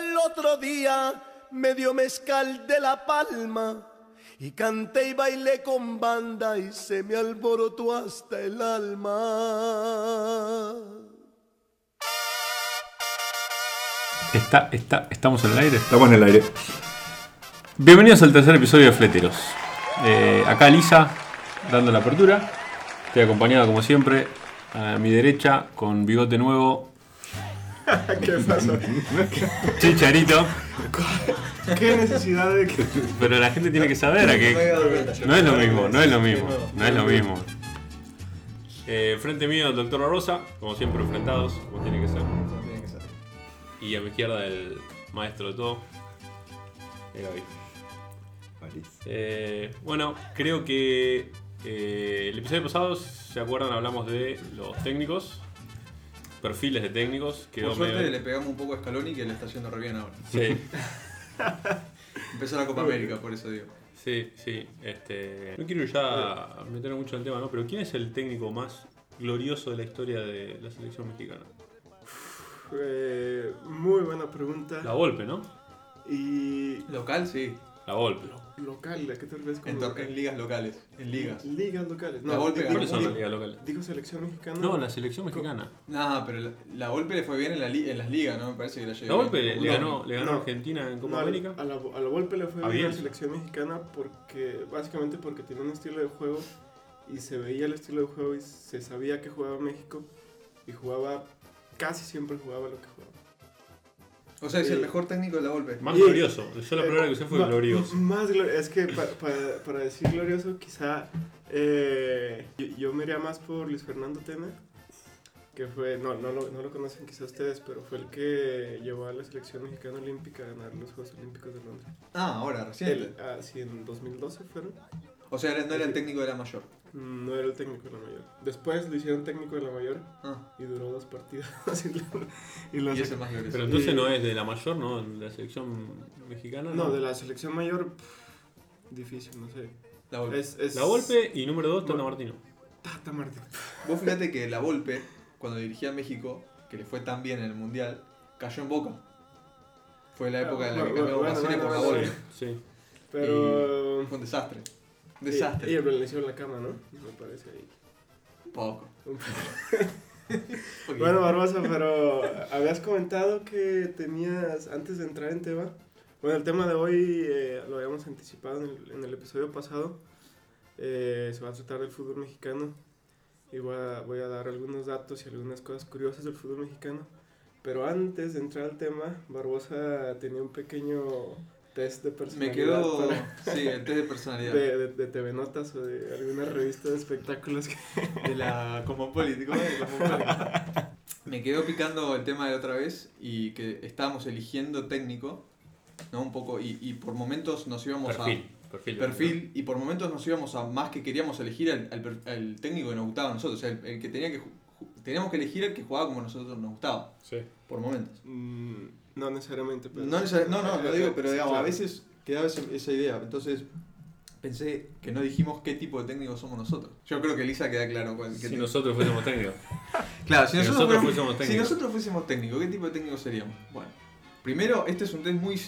el otro día me dio mezcal de la palma y canté y bailé con banda y se me alborotó hasta el alma. Está, está, estamos en el aire. Estamos en el aire. Bienvenidos al tercer episodio de Fleteros. Eh, acá Lisa, dando la apertura. Estoy acompañado como siempre a mi derecha con bigote nuevo, ¿Qué pasó? Chicharito. ¿Qué necesidad de que.? Pero la gente tiene que saber a qué. No es lo mismo, no es lo mismo, no es lo mismo. Eh, frente mío el doctor Rosa, como siempre enfrentados, como tiene que ser. Y a mi izquierda el maestro de todo, el Gaby. Eh, bueno, creo que eh, el episodio pasado, si se acuerdan, hablamos de los técnicos, perfiles de técnicos. Quedó Por suerte medio- le pegamos un poco a Scaloni que le está yendo re bien ahora. Sí, Empezó la Copa América, por eso digo. sí, sí. Este, no quiero ya meterme mucho en el tema, ¿no? Pero ¿quién es el técnico más glorioso de la historia de la selección mexicana? Eh, muy buena pregunta. La Volpe, ¿no? Y. Local, sí. La Volpe. Local, ¿a qué te refieres con En, local? en ligas locales. En ligas. Ligas locales. La Volpe digo- ganó. ¿Cuáles son las ligas locales? digo selección mexicana. No, la selección mexicana. Nah, pero la, la Volpe le fue bien en, la li- en las ligas, ¿no? Me parece que la La llevó Volpe bien. le, No, ganó, le ganó no. a Argentina en No, Copa a, América. a la, a la Volpe le fue A bien la Bielsa. selección mexicana porque. Básicamente porque tenía un estilo de juego y se veía el estilo de juego y se sabía que jugaba México y jugaba. Casi siempre jugaba lo que jugaba. O sea, es el Eh, mejor técnico de la Volpe. Más Y- glorioso. Yo la palabra que usé fue Ma- glorioso. Más glorioso. Es que pa- pa- para decir glorioso, quizá eh, yo, yo me iría más por Luis Fernando Tena, que fue, no, no, lo, no lo conocen quizá ustedes, pero fue el que llevó a la selección mexicana olímpica a ganar los Juegos Olímpicos de Londres. Ah, ahora, recién. Ah, sí, en 2012 fueron. O sea, era- no era el técnico de la mayor. No era el técnico de la mayor. Después lo hicieron técnico de la mayor Ah, y duró dos partidos. y lo, y lo. Pero entonces Y- no es de la mayor, ¿no? De la selección mexicana. No, de la selección mayor, pff, difícil, no sé. La Volpe. Es, es La Volpe y número 2, Tata Bueno. Martino. Tata Martino. Vos fíjate que la Volpe, cuando dirigía a México, que le fue tan bien en el Mundial, cayó en Boca. Fue la época en la que cambió bueno, Basile bueno, por la Volpe. Sí. Pero. Fue un desastre. Desastre. y el le hicieron la cama, ¿no? Me parece ahí. Poco. Bueno, Barbosa, pero habías comentado que tenías, antes de entrar en tema, bueno, el tema de hoy eh, lo habíamos anticipado en el, en el episodio pasado, eh, se va a tratar del fútbol mexicano y voy a, voy a dar algunos datos y algunas cosas curiosas del fútbol mexicano, pero antes de entrar al tema, Barbosa tenía un pequeño test de Me personalidad quedo. para- Sí, el test de personalidad. de, de, de TV Notas o de alguna revista de espectáculos que De la. Cosmopolitan. Me quedó picando el tema de otra vez y que estábamos eligiendo técnico, ¿no? Un poco, y, y por momentos nos íbamos Perfil. a. Perfil. Perfil, y por momentos nos íbamos a más que queríamos elegir al, al per- al técnico que nos gustaba a nosotros. O sea, el, el que tenía que. Teníamos que elegir el que jugaba como a nosotros nos gustaba, Sí. por momentos. Mm, no necesariamente, pero... No, no, no, lo digo, pero digamos, a veces quedaba esa, idea. Entonces pensé que no dijimos qué tipo de técnico somos nosotros. Yo creo que Lisa queda claro cuál. qué Si tipo- nosotros fuésemos técnicos. Claro, si, Si nosotros, nosotros fuésemos si técnicos. nosotros fuésemos técnicos, ¿qué tipo de técnicos seríamos? Bueno, primero, este es un test muy,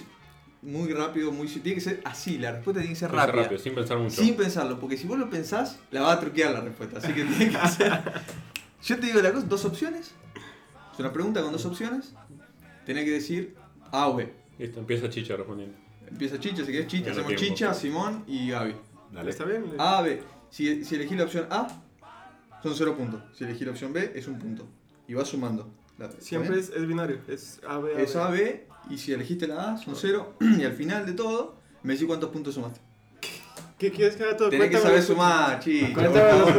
muy rápido, muy tiene que ser así, la respuesta tiene que ser rápida. rápido, sin pensar mucho. Sin pensarlo, porque si vos lo pensás, la va a truquear la respuesta. Así que tiene que ser. Yo te digo la cosa, dos opciones. Es una pregunta con dos opciones. Tenés que decir A o B. Listo, empieza Chicha respondiendo. Empieza Chicha, si querés Chicha, Gana hacemos tiempo. Chicha, Simón y Gaby. Dale. ¿Está bien? A, B. Si, si elegís la opción A, son cero puntos. Si elegís la opción B, es un punto. Y vas sumando. La- ¿está Siempre es, es binario, es A, B, A, Es B. A, B, y si elegiste la A, son cero. Y al final de todo, me decís cuántos puntos sumaste. ¿Qué quieres que haga todo? Tenés que Cuéntame saber los- sumar, chicha. Cuéntame los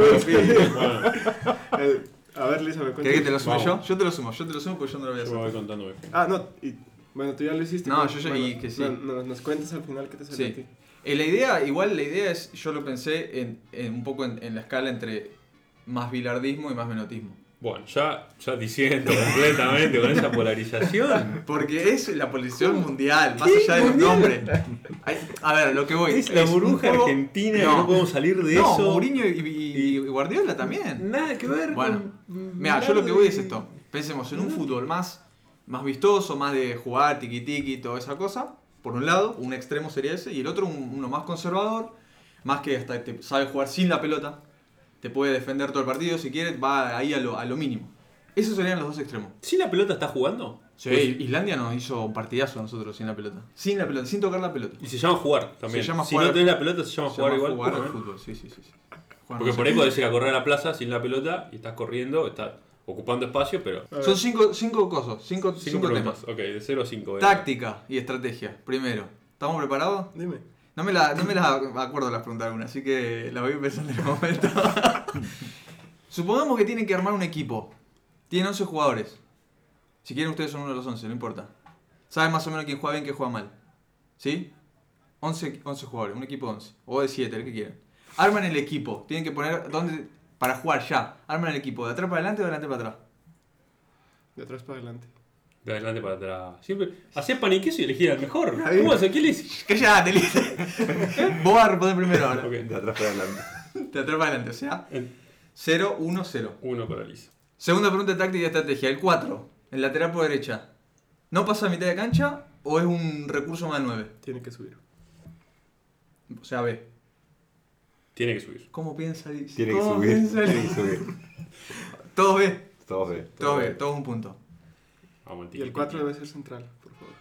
a ver, Lisa, me cuentas. ¿Querés que te lo sume yo? Yo te lo sumo, yo te lo sumo porque yo no lo voy a Yo voy hacer. contando. mi Ah, no, y, bueno, tú ya lo hiciste. No, pero- yo ya- bueno, y que sí. no- no- nos cuentas al final qué te salió Sí. a ti. Eh, la idea, igual la idea es, yo lo pensé en, en un poco en, en la escala entre más bilardismo y más menotismo. Bueno, ya, ya diciendo completamente con esa polarización. Porque es la posición mundial, más allá de los nombres. A ver, lo que voy. Es la burbuja juego- argentina y no podemos salir de no, eso. Mourinho y, y- y Guardiola también. Nada que ver Bueno. Mira, yo lo que voy es esto. Pensemos en un fútbol más más vistoso, más de jugar, tiki tiki, toda esa cosa. Por un lado, un extremo sería ese, y el otro un- uno más conservador, más que hasta te sabe jugar sin la pelota, te puede defender todo el partido si quiere, va ahí a lo, a lo mínimo. Esos serían los dos extremos. ¿Si la pelota está jugando? Sí, Pues- Islandia nos hizo un partidazo a nosotros sin la pelota. Sin la pelota, sin tocar la pelota. Y se llama jugar también. Se llama si jugar. no tenés la pelota, se llama Se jugar llama igual. jugar al Bueno, fútbol, sí, sí, sí. sí. Jugar Porque no por ahí podés ir a correr a la plaza sin la pelota y estás corriendo, estás ocupando espacio, pero. Son cinco, cinco cosas, cinco, Cinco, cinco temas. Ok, de 0 a 5. Táctica y estrategia. Primero, ¿estamos preparados? Dime. No me, la, no me las acuerdo las preguntas algunas, así que las voy pensando en el momento. Supongamos que tienen que armar un equipo. Tienen 11 jugadores. Si quieren ustedes son uno de los 11, no importa. Saben más o menos quién juega bien, quién juega mal. ¿Sí? 11, 11 jugadores, un equipo de 11. O de 7, el que quieran. Arman el equipo. Tienen que poner dónde para jugar ya. Arman el equipo. ¿De atrás para adelante o de adelante para atrás? De atrás para adelante. De adelante para atrás. Siempre. Hacés paniqueso y elegís al mejor. ¿Cómo haces? ¿Qué le hiciste? Cállate, Lice. Vos vas a responder primero ahora. Ok. De atrás para adelante. De atrás para adelante, o sea, En- 0, 1, 0. Uno para Lisa. Segunda pregunta de táctica y estrategia. El 4, el lateral por derecha. ¿No pasa a mitad de cancha o es un recurso más 9? Tiene que subir. O sea, B. Tiene que subir. ¿Cómo piensa Liz? Tiene que ¿Cómo subir. piensa Tiene Liz? que subir. Todos B. Todos B. Todos B, todos un punto. Vamos, Y el 4 debe ser central, por favor.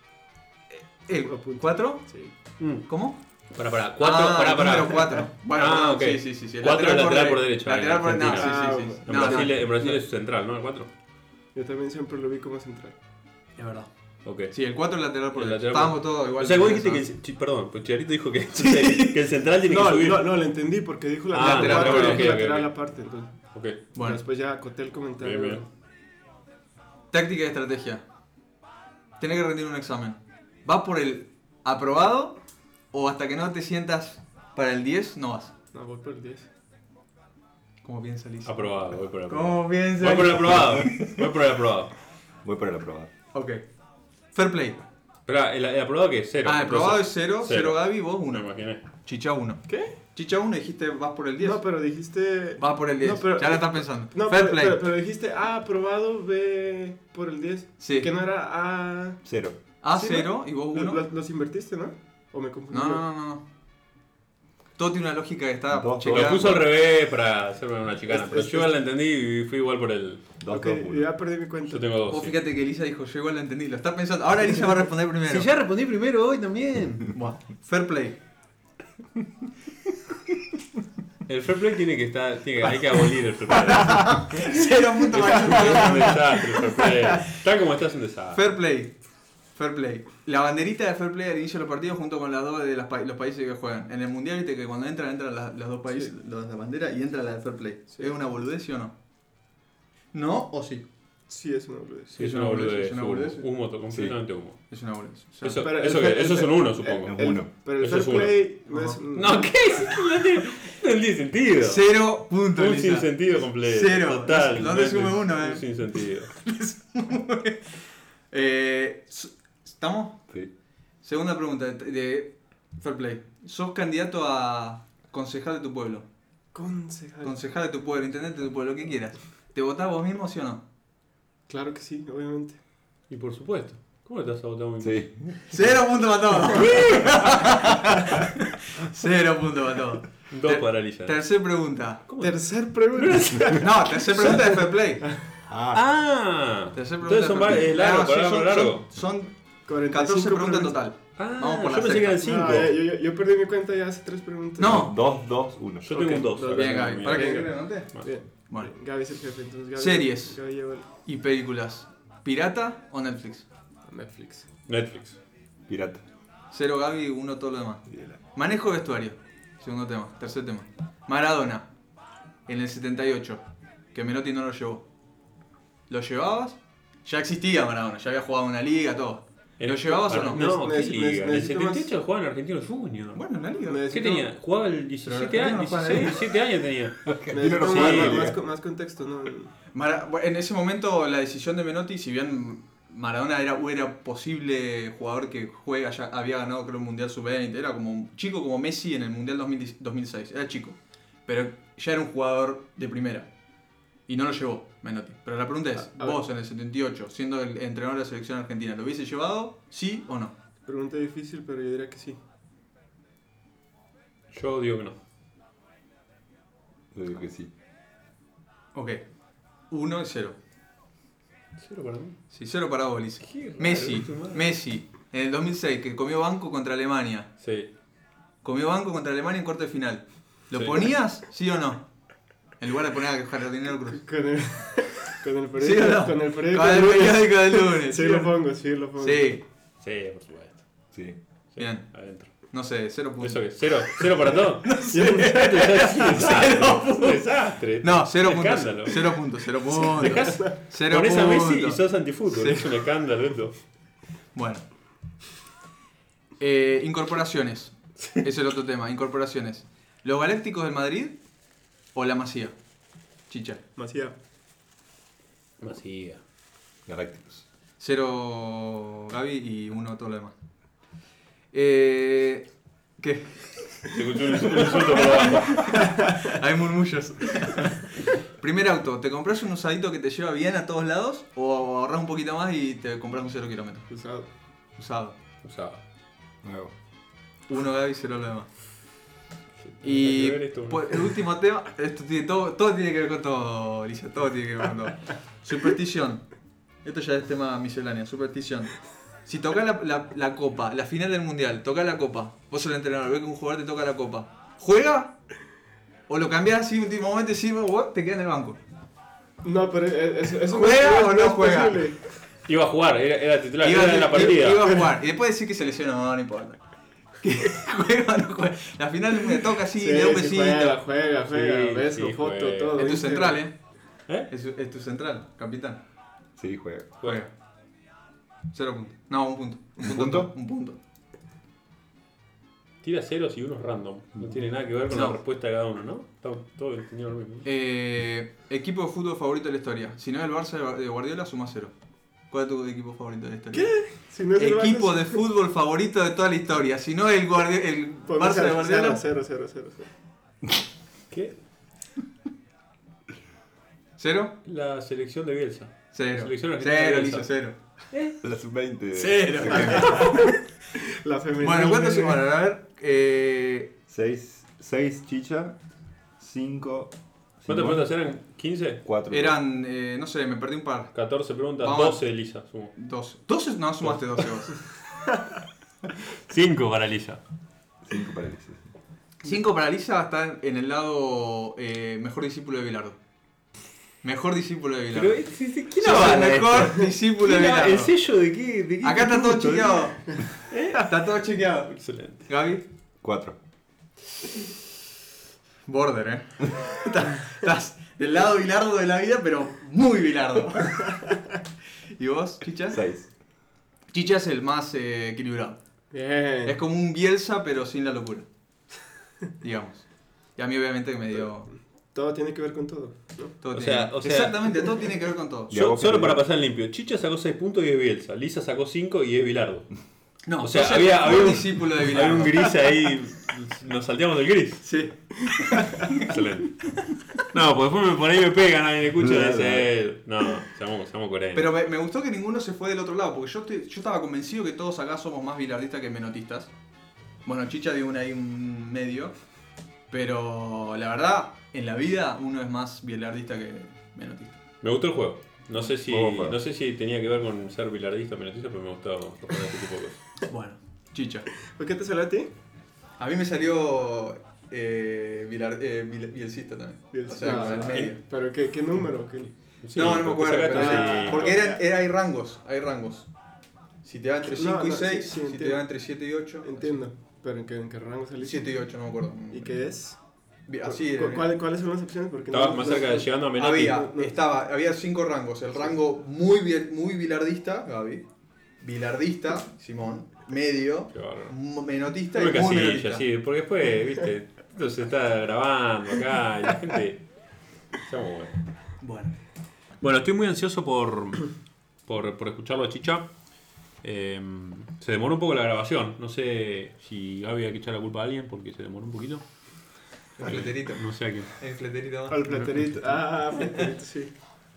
¿El Apunta. 4? Sí. Mm. ¿Cómo? Para, para. Cuatro, ah, para, el para. número 4. Bueno, Ah, ok. sí, sí, sí. sí. El Cuatro es lateral por derecha, Lateral en por No, sí, sí, sí. sí. En, No, Brasil, no. en Brasil es central, ¿no? El 4. Yo también siempre lo vi como central. Es verdad. Ok. Sí, el 4 es lateral por El derecha. lateral por- Estábamos todos igual. O sea, vos dijiste ¿no? que el, chi- perdón, pues Chicharito dijo que, que el central tiene No, que subir. no, no, lo entendí porque dijo Ah, lateral, lateral, cuatro, ok, dijo ok, lateral aparte. Entonces, Ok. Bueno, después ya acoté el comentario. Bien, bien. Táctica y estrategia. Tenés que rendir un examen. ¿Vas por el aprobado o hasta que no te sientas para el 10 no vas? No, voy por el 10. ¿Cómo piensa Liz? Aprobado, voy por el aprobado. ¿Cómo piensa Voy por el aprobado. Voy por el aprobado. Voy para la prueba. Ok. Fair play. Espera, ¿el, el aprobado qué es? Cero. ah, el aprobado es Entonces, 0, 0 Gaby, vos Me 1. imaginé. Chicha 1. ¿Qué? Chicha 1 dijiste vas por el 10. No, pero dijiste. Vas por el 10. No, pero- ya la estás pensando. No, Fair pero, play. pero, pero dijiste A aprobado, B por el 10. Sí. Que no era A. Cero. A ¿Sí, 0 y vos 1. Los, los invertiste, ¿no? ¿O me confundí? No, no, no, no. Todo tiene una lógica que está Dos, Lo puso al revés para hacerme una chicana. Es- Pero es- yo igual la entendí y fui igual por el. Dos, Ok, dos, uno. ya perdí mi cuenta. Yo tengo dos. Vos sí. fíjate que Elisa dijo, yo igual lo entendí. Lo está pensando. Ahora Elisa va a responder primero. Si ya respondí primero hoy también. Fair play. El fair play tiene que estar. Tiene que, hay que abolir el fair play. Cero Es un desastre el fair play. Tal como está es un desastre. Fair play. Fair play. La banderita de fair play al inicio de los partidos junto con las dos de las pa- los países que juegan. En el mundial viste que cuando entran, entran las, las dos países, Sí. las de bandera y entra la de fair play. Sí. ¿Es una boludez sí o no? ¿No o sí? Sí, es una boludez. Sí, es una boludez. es una humo. boludez. Humo, to- completamente humo. Es una boludez. O sea, Eso, pero el eso, fair- que- eso el es un uno, supongo. el- El- Uno. pero el Eso es fair play no es. No, ¿qué es? No tiene, no tiene sentido. Cero puntos, Un Elisa. sinsentido completo. Cero. Total. No te sume uno, eh. Un sinsentido. Eh, s- ¿Estamos? Sí. Segunda pregunta de, de Fair Play. ¿Sos candidato a concejal de tu pueblo? Concejal. Concejal de tu pueblo, intendente de tu pueblo, lo que quieras. ¿Te votás vos mismo, sí o no? Claro que sí, obviamente. Y por supuesto. ¿Cómo te has votado muy Sí. Cero puntos para todo. Cero puntos para todo. Dos Ter- para Lisa. Tercer pregunta. Tercer pregunta. No, tercer pregunta de Fair Play. Ah, Ah. Tercer pregunta Entonces son varios. Es largo, No, sí, son, largo. Son, son 45 14 preguntas en total. Ah, Vamos por yo pensé que eran sexta. cinco. No, eh, yo, yo, yo perdí mi cuenta ya hace tres preguntas. No. dos, dos, uno. Yo tengo Ok, un dos. dos. acá Bien, tengo Gaby. ¿Para qué? Bien. Bueno. Gaby es el jefe, entonces Gaby. Series. Gaby lleva ¿Y películas? ¿Pirata o Netflix? Netflix. Netflix. Pirata. Cero Gaby, uno todo lo demás. Manejo de vestuario. Segundo tema. Tercer tema. Maradona. En el 78. Que Menotti no lo llevó. ¿Lo llevabas? Ya existía Maradona. Ya había jugado una liga, todo. ¿Lo llevabas o no? No, ¿qué Neces- liga? En el necesito más- 78 jugaba en Argentino Junior. Bueno, en la liga. Necesito- ¿Qué tenía? Jugaba el 17 Pero años, no juega 16, nadie. 17 años tenía. Necesito no más, juega en la más- liga. contexto, ¿no? Mara- bueno, en ese momento la decisión de Menotti, si bien Maradona era, era posible jugador que juega, ya había ganado creo el Mundial Sub-20, era como un chico como Messi en el Mundial 2010 2006, era chico, pero ya era un jugador de primera. Y no lo llevó Menotti. Pero la pregunta es, A- a ver. vos en el 78, siendo el entrenador de la selección argentina, ¿lo hubiese llevado? ¿Sí o no? Pregunta difícil, pero yo diría que sí. Yo digo que no. Yo digo que sí. Ok. 1 y 0. Cero para mí. Sí, 0 para vos, Messi. Messi, en el 2006, que comió banco contra Alemania. Sí. Comió banco contra Alemania en cuarto de final. ¿Lo Sí. ponías? ¿Sí o no? En lugar de poner a Jardinero Cruz. Con el, con el ¿Sí periódico. o no? Con el periódico. Con el periódico del lunes. Sí, lo pongo, sí, lo pongo. Sí, Sí, por supuesto. Sí. Sí, Bien. Adentro. no sé, 0 puntos. ¿Eso qué? ¿Cero? ¿Cero para todo? No sé. desastre. No, 0 Un puntos. escándalo. 0 puntos, 0 puntos. Dejás, Cero pones a Messi y sos antifútbol. Sí. Es un escándalo esto. Bueno. Eh, incorporaciones. Es el otro tema, incorporaciones. ¿Los Galácticos del Madrid o la Masía? Chicha. Macía. Masía. Galácticos. 0 Gaby y 1 todo lo demás. Eh, ¿Qué? Se escuchó un, insulto por abajo. Hay murmullos. Primer auto, ¿te compras un usadito que te lleva bien a todos lados o ahorras un poquito más y te compras un 0 kilómetros? Usado. Usado. Usaba. Nuevo. 1 Gaby, 0 lo demás. Y pues, el último tema, esto tiene todo, todo tiene que ver con todo, Lisa, todo tiene que ver con todo. Superstición. Esto ya es tema misceláneo, superstición. Si tocas la, la- la copa, la final del mundial, toca la copa, vos sos el entrenador, ves que un jugador te toca la copa, ¿juega? ¿O lo cambiás así último momento y decís, "Bueno, te queda en el banco? No, pero es, es, eso ¿Juega no o no juega? posible. Iba a jugar, era, era titular, Iba, era en la partida. iba a jugar. Y después decir que se lesionó, no importa. Que ¿Juega o no juega? La final me toca así, Sí, le da un besito. juega, juega, juega. Sí, beso, sí, foto, juega. todo. es tu central, ¿eh? ¿Eh? Es, es tu central, capitán. Sí, juega. Juega. Cero puntos. No, un punto. Un punto. punto? Un punto. Tira ceros y unos random. No tiene nada que ver con No. la respuesta de cada uno, ¿no? Estamos todos entendiendo lo mismo. Eh, equipo de fútbol favorito de la historia. Si no es el Barça de Guardiola, suma cero. ¿Cuál es tu equipo favorito de la historia? Si no es el Equipo Barça, de fútbol favorito de toda la historia. Si no el, Guardi- el Barça de cero, Guardiola. Cero, cero, cero, cero. ¿Qué? ¿Cero? La selección de Bielsa. Cero. Selección argentina Cero, Lizo, cero. La sub-20. Cero. La femenina. bueno, ¿cuántos sumaron? A ver. Eh, 6, 6 chicha, 5. ¿Cuántas preguntas eran? ¿15? 4. eran, eh, no sé, me perdí un par. 14 preguntas, Vamos. 12 Elisa. Sumo. 12. ¿12? No, sumaste 12 vos. 5 para Elisa. 5 parálisis. 5 para Lisa está en el lado eh, mejor discípulo de Bilardo. Mejor discípulo de Bilardo. Pero, ¿sí, sí, ¿quién avala mejor esto? discípulo de. Bilardo. ¿El sello de qué? De qué Acá está todo chequeado. Está todo chequeado. Excelente. Gaby. 4. Border, eh. Estás- del lado Bilardo de la vida, pero muy Bilardo. ¿Y vos, Chicha? 6. Chicha es el más eh, equilibrado. Bien. Es como un Bielsa, pero sin la locura. Digamos. Y a mí, obviamente, me dio. Todo tiene que ver con todo. ¿no? Todo O tiene- sea- o sea- Exactamente, todo tiene que ver con todo. ¿Y a Yo- solo para pasar en limpio. Chicha sacó 6 puntos y es Bielsa. Lisa sacó 5 y es Bilardo. No, O sea, había- había un- discípulo de Hay Bilardo. un gris ahí. Nos salteamos del gris. Sí. Excelente. No, porque después me, por ahí me pegan, nadie me escucha y dice. No, seamos, seamos coherentes. Pero me, me gustó que ninguno se fue del otro lado, porque yo, estoy- yo estaba convencido que todos acá somos más bilardistas que menotistas. Bueno, Chicha dio una ahí un medio, pero la verdad, en la vida uno es más bilardista que menotista. Me gustó el juego. No sé si, juego. no sé si tenía que ver con ser bilardista o menotista, pero me gustó responder este tipo de cosas. Bueno, Chicha. ¿Por qué te salió a ti? A mí me salió eh, bilar- eh, bil- bielcista también. O sea, ah, el medio. ¿Pero qué, qué número? ¿Qué? Sí, no, no me porque acuerdo, sacaste pero- cinco. porque eran, era- hay rangos, hay rangos. Si te da entre 5 No, y no, sí, 6, sí, si te entiendo. da entre 7 y 8. Entiendo. ¿Pero en qué, en qué rango saliste? 7 y 8, no me acuerdo. ¿Y qué es? Así ¿Cu- cuál- ¿Cuáles son las opciones? Porque Estabas no- más no- cerca de llegando a Menotti. Había, no. estaba, había cinco rangos. El rango muy, muy bilardista, Gaby. Bilardista, Simón. Medio. Menotista y muy casilla, menotista. sí, porque después, viste, esto se está grabando acá y la gente. Bueno. Bueno. Bueno, estoy muy ansioso por, por, por escucharlo a Chicha. Eh, se demoró un poco la grabación. No sé si Gaby hay que echar la culpa a alguien porque se demoró un poquito. Fleterito. No sé a quién. El fleterito. Al Fleterito. Ah, Fleterito, sí.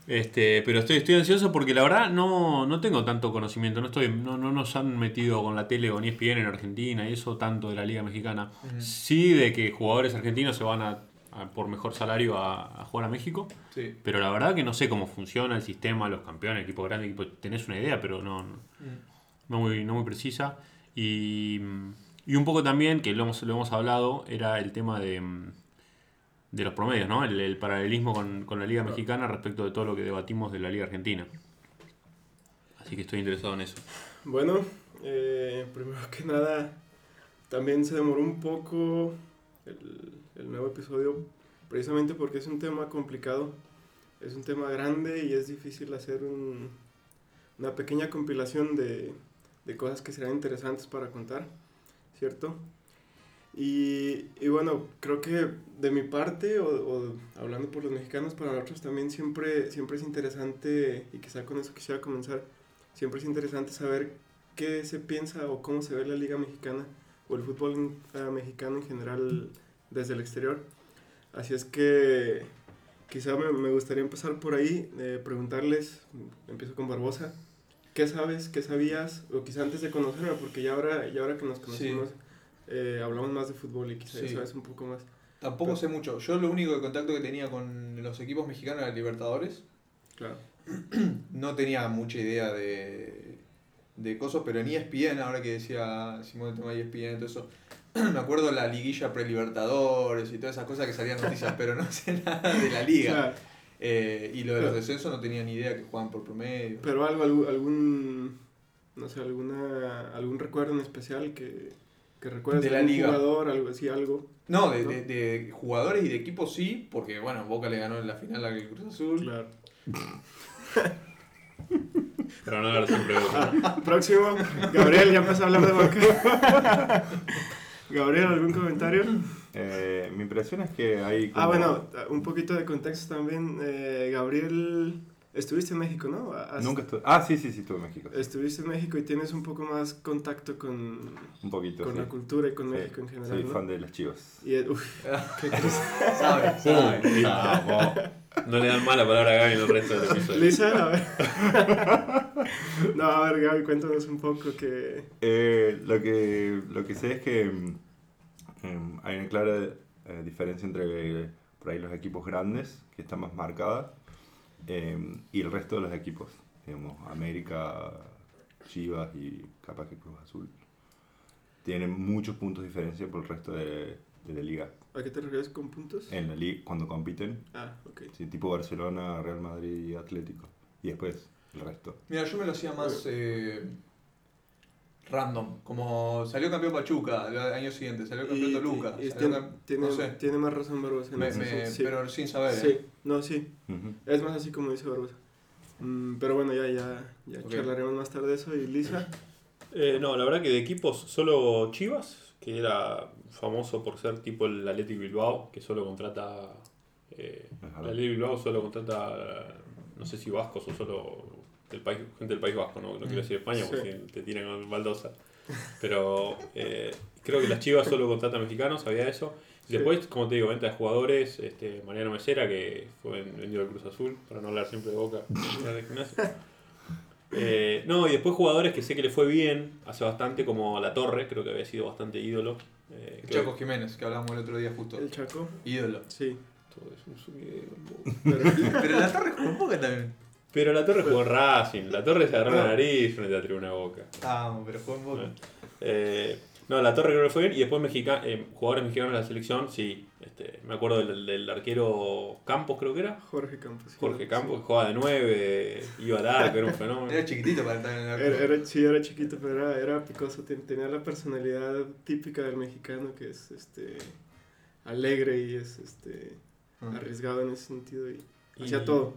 Este, pero estoy, estoy ansioso porque la verdad no, no tengo tanto conocimiento, no estoy, no, no nos han metido con la tele o ni ESPN en Argentina y eso tanto de la Liga Mexicana. Sí de que jugadores argentinos se van a, a por mejor salario a, a jugar a México, Sí. pero la verdad que no sé cómo funciona el sistema, los campeones, equipo grande, equipo, tenés una idea, pero no, no, Mm. no muy, no muy precisa. Y, y un poco también, que lo hemos, lo hemos hablado, era el tema de, mm, de los promedios, ¿no? El, el paralelismo con, con la Liga Mexicana respecto de todo lo que debatimos de la Liga Argentina. Así que estoy interesado en eso. Bueno, eh, primero que nada, también se demoró un poco el, el nuevo episodio, precisamente porque es un tema complicado, es un tema grande y es difícil hacer un- una pequeña compilación de, de cosas que serán interesantes para contar, ¿cierto? Y, y bueno, creo que de mi parte, o, o hablando por los mexicanos, para nosotros también siempre, siempre es interesante, y quizá con eso quisiera comenzar, siempre es interesante saber qué se piensa o cómo se ve la liga mexicana o el fútbol ah, mexicano en general desde el exterior. Así es que quizá me, me gustaría empezar por ahí, eh, preguntarles, empiezo con Barbosa, ¿qué sabes, qué sabías? O quizá antes de conocerme, porque ya ahora, ya ahora que nos conocimos, eh, hablamos más de fútbol y quizá Sí. sabes un poco más. Tampoco sé mucho. Yo lo único de contacto que tenía con los equipos mexicanos era Libertadores. Claro. No tenía mucha idea de, de cosas, pero en ESPN, ahora que decía Simón de E ESPN y todo eso, me acuerdo la liguilla pre-Libertadores y todas esas cosas que salían noticias, pero no sé nada de la liga. Claro, Eh, y lo de los Pero- descensos no tenía ni idea que jugaban por promedio. pero algo, algún, algún, no sé, alguna, algún recuerdo en especial que, que recuerdes De la algún liga. jugador, algo así, algo. No, de, ¿no? de, de jugadores y de equipos sí, porque bueno, Boca le ganó en la final al Cruz Azul. Claro. Pero no ahora siempre Ah, próximo, Gabriel, ya empezó a hablar de Boca. Gabriel, ¿algún comentario? Eh, mi impresión es que hay. Ah, como- bueno, un poquito de contexto también. Eh, Gabriel, estuviste en México, ¿no? Has- Nunca estuve. Ah, sí, sí, sí, estuve en México. sí. Estuviste en México y tienes un poco más contacto con, Un poquito. con sí. la cultura y con Sí, México en general, Soy ¿no? fan de las chivas. Y, uf, qué triste. Sabe, sabe. Vamos. No le dan mala palabra a Gaby en el resto del episodio. Lisa, a ver. no, a ver, Gaby, cuéntanos un poco que... Eh, lo, que, lo que sé es que em, hay una clara eh, diferencia entre por ahí los equipos grandes, que están más marcadas, em, y el resto de los equipos. Digamos, América, Chivas y capaz que Cruz Azul. Tienen muchos puntos de diferencia por el resto de, de la liga. ¿A qué te refieres con puntos? En la liga, cuando compiten, Ah, ok. sí, tipo Barcelona, Real Madrid y Atlético. Y después el resto. Mira, yo me lo hacía más eh, random. Como salió campeón Pachuca el año siguiente, salió campeón Toluca. y salió tiene, no sé. tiene más razón Barbosa. en Me- me- sí. Pero sin saber. Sí, ¿eh? no, sí. Ujú. Es más así como dice Barbosa. Mm, pero bueno, ya, ya, ya Ok. charlaremos más tarde de eso. Y Lisa, Eh, no, la verdad que de equipos solo Chivas, que era famoso por ser tipo el Athletic Bilbao, que solo contrata. Eh, el Athletic Bilbao solo contrata, no sé si vascos o solo del país, gente del País Vasco, no, no quiero decir España Sí. porque te tiran con baldosa. Pero eh, creo que las Chivas solo contratan mexicanos, sabía eso. Y Sí. después, como te digo, venta de jugadores, este, Mariano Mesera, que fue vendido al Cruz Azul, para no hablar siempre de Boca, de gimnasio. Eh, no, y después jugadores que sé que le fue bien hace bastante, como La Torre, creo que había sido bastante ídolo. Eh, El Chaco Jiménez, que hablamos el otro día justo. el Chaco. Ídolo. Sí. todo es un sumidero. Pero, Pero la torre jugó un poco también. Pero La Torre jugó en Racing, La Torre se agarró la nariz frente a Tribuna Boca. Ah, pero jugó un poco. Eh, no, La Torre creo que fue bien, y después mexica, eh, jugadores mexicanos de la selección, sí. Este, me acuerdo del, del arquero Campos, creo que era. Jorge Campos. sí. Jorge Campos, que jugaba de 9, iba al arco, era un fenómeno. Era chiquitito para estar en el Era, era- sí, era chiquito, pero era, era picoso. ten- Tenía la personalidad típica del mexicano, que es este alegre y es este Ah. arriesgado en ese sentido. Y, Y- hacía todo.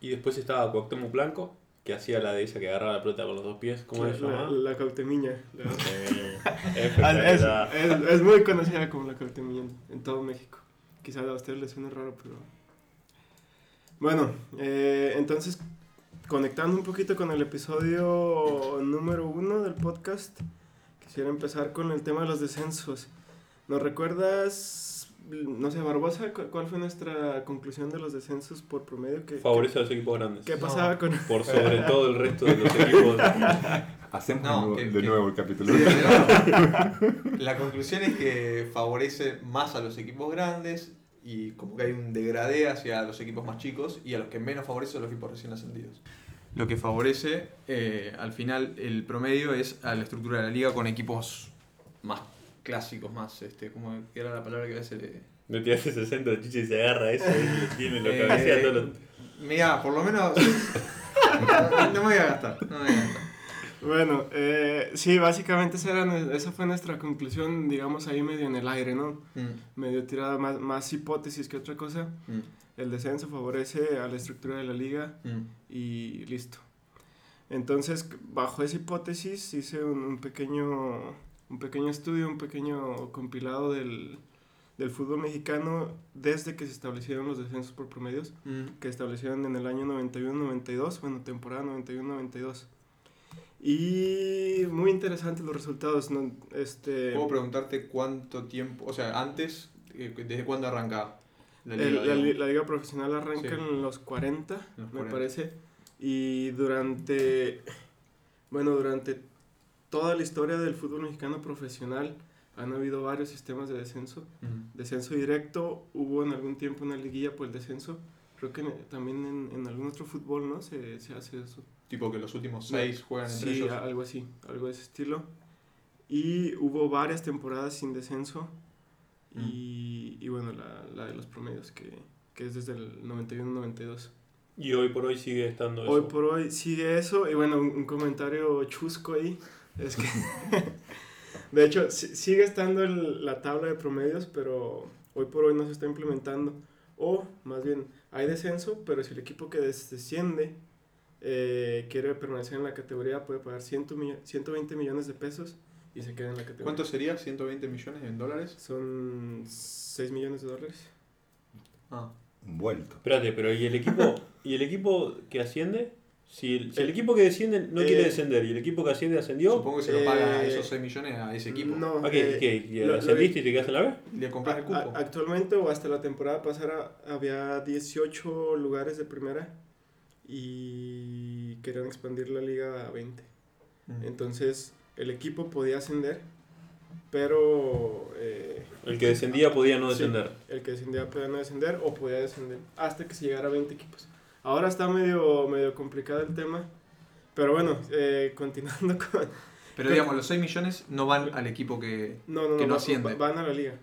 Y después estaba Cuauhtémoc Blanco, que hacía la de esa que agarraba la pelota con los dos pies. ¿Cómo la, se llama? la, la cautemiña. la- Eh, es, espectacular. es- es muy conocida como la cautemilla en, todo México. Quizá a ustedes les suene raro, pero... Bueno, eh, entonces, conectando un poquito con el episodio número uno del podcast, quisiera empezar con el tema de los descensos. ¿Nos recuerdas no sé, Barbosa, ¿cu- ¿cuál fue nuestra conclusión de los descensos por promedio? ¿Qué, Favorece a los equipos grandes. qué, pasaba con...? Por sobre todo el resto de los equipos. Hacemos No, de nuevo, que- de que- nuevo el capítulo. La conclusión es que favorece más a los equipos grandes y como que hay un degradé hacia los equipos más chicos y a los que menos favorece a los equipos recién ascendidos. Lo que favorece eh, al final el promedio es a la estructura de la liga con equipos más clásicos, más, este, como era la palabra que a veces le... No te hace 60 de chicha y se agarra eso y tiene lo Eh, cabecea todo lo... Mira, por lo menos... no, me voy a gastar. No me voy a gastar. Bueno, eh, sí, básicamente esa, era esa fue nuestra conclusión, digamos, ahí medio en el aire, ¿no? Mm, Medio tirada, más, más hipótesis que otra cosa. mm, El descenso favorece a la estructura de la liga mm. y listo. Entonces, bajo esa hipótesis hice un, un pequeño, un pequeño estudio, un pequeño compilado del, del fútbol mexicano desde que se establecieron los descensos por promedios, Mm. que establecieron en el año 91-92, bueno, temporada 91-92. Y muy interesantes los resultados, ¿no? Este, ¿Puedo preguntarte cuánto tiempo, o sea, antes, eh, desde cuándo arranca la el- liga? la, liga profesional arranca Sí. en los 40, En los me 40. parece. Y durante, bueno, durante toda la historia del fútbol mexicano profesional han habido varios sistemas de descenso. Descenso directo, hubo en algún tiempo una liguilla por el descenso. Creo que en- también en, en algún otro fútbol, ¿no? Se, se hace eso. Tipo que los últimos seis juegan entre Sí, ellos. algo así, algo de ese estilo. Y hubo varias temporadas sin descenso. Y, y bueno, la, la de los promedios, que, que es desde el 91-92. Y hoy por hoy sigue estando eso. Hoy por hoy sigue eso. Y bueno, un, un comentario chusco ahí. Es que, de hecho, si- sigue estando el- la tabla de promedios, pero hoy por hoy no se está implementando. O más bien, hay descenso, pero si el equipo que des- desciende eh, quiere permanecer en la categoría, puede pagar 100 millo- 120 millones de pesos y se queda en la categoría. ¿Cuánto sería? ¿120 millones en dólares? Son 6 millones de dólares. Ah. Vuelto. Espérate, pero ¿y el equipo y el equipo que asciende? Si el, si el equipo que desciende no Eh, quiere descender y el equipo que asciende ascendió, Supongo que se lo paga Eh, esos 6 millones a ese equipo. No, ¿a qué? eh, ¿Qué? ¿Y lo- lo- ¿Ascendiste y te quedaste en la B? Le compras el cupo. A- actualmente o hasta la temporada pasada había 18 lugares de primera y querían expandir la liga a 20. Mm. Entonces el equipo podía ascender, pero eh, El que descendía podía no Sí. descender. el que descendía podía no descender o podía descender hasta que se llegara a 20 equipos. Ahora está medio, medio complicado el tema, pero bueno, eh, continuando con... Pero digamos, los 6 millones no van al equipo que... No, no, Que no, no asciende. va- van a la liga.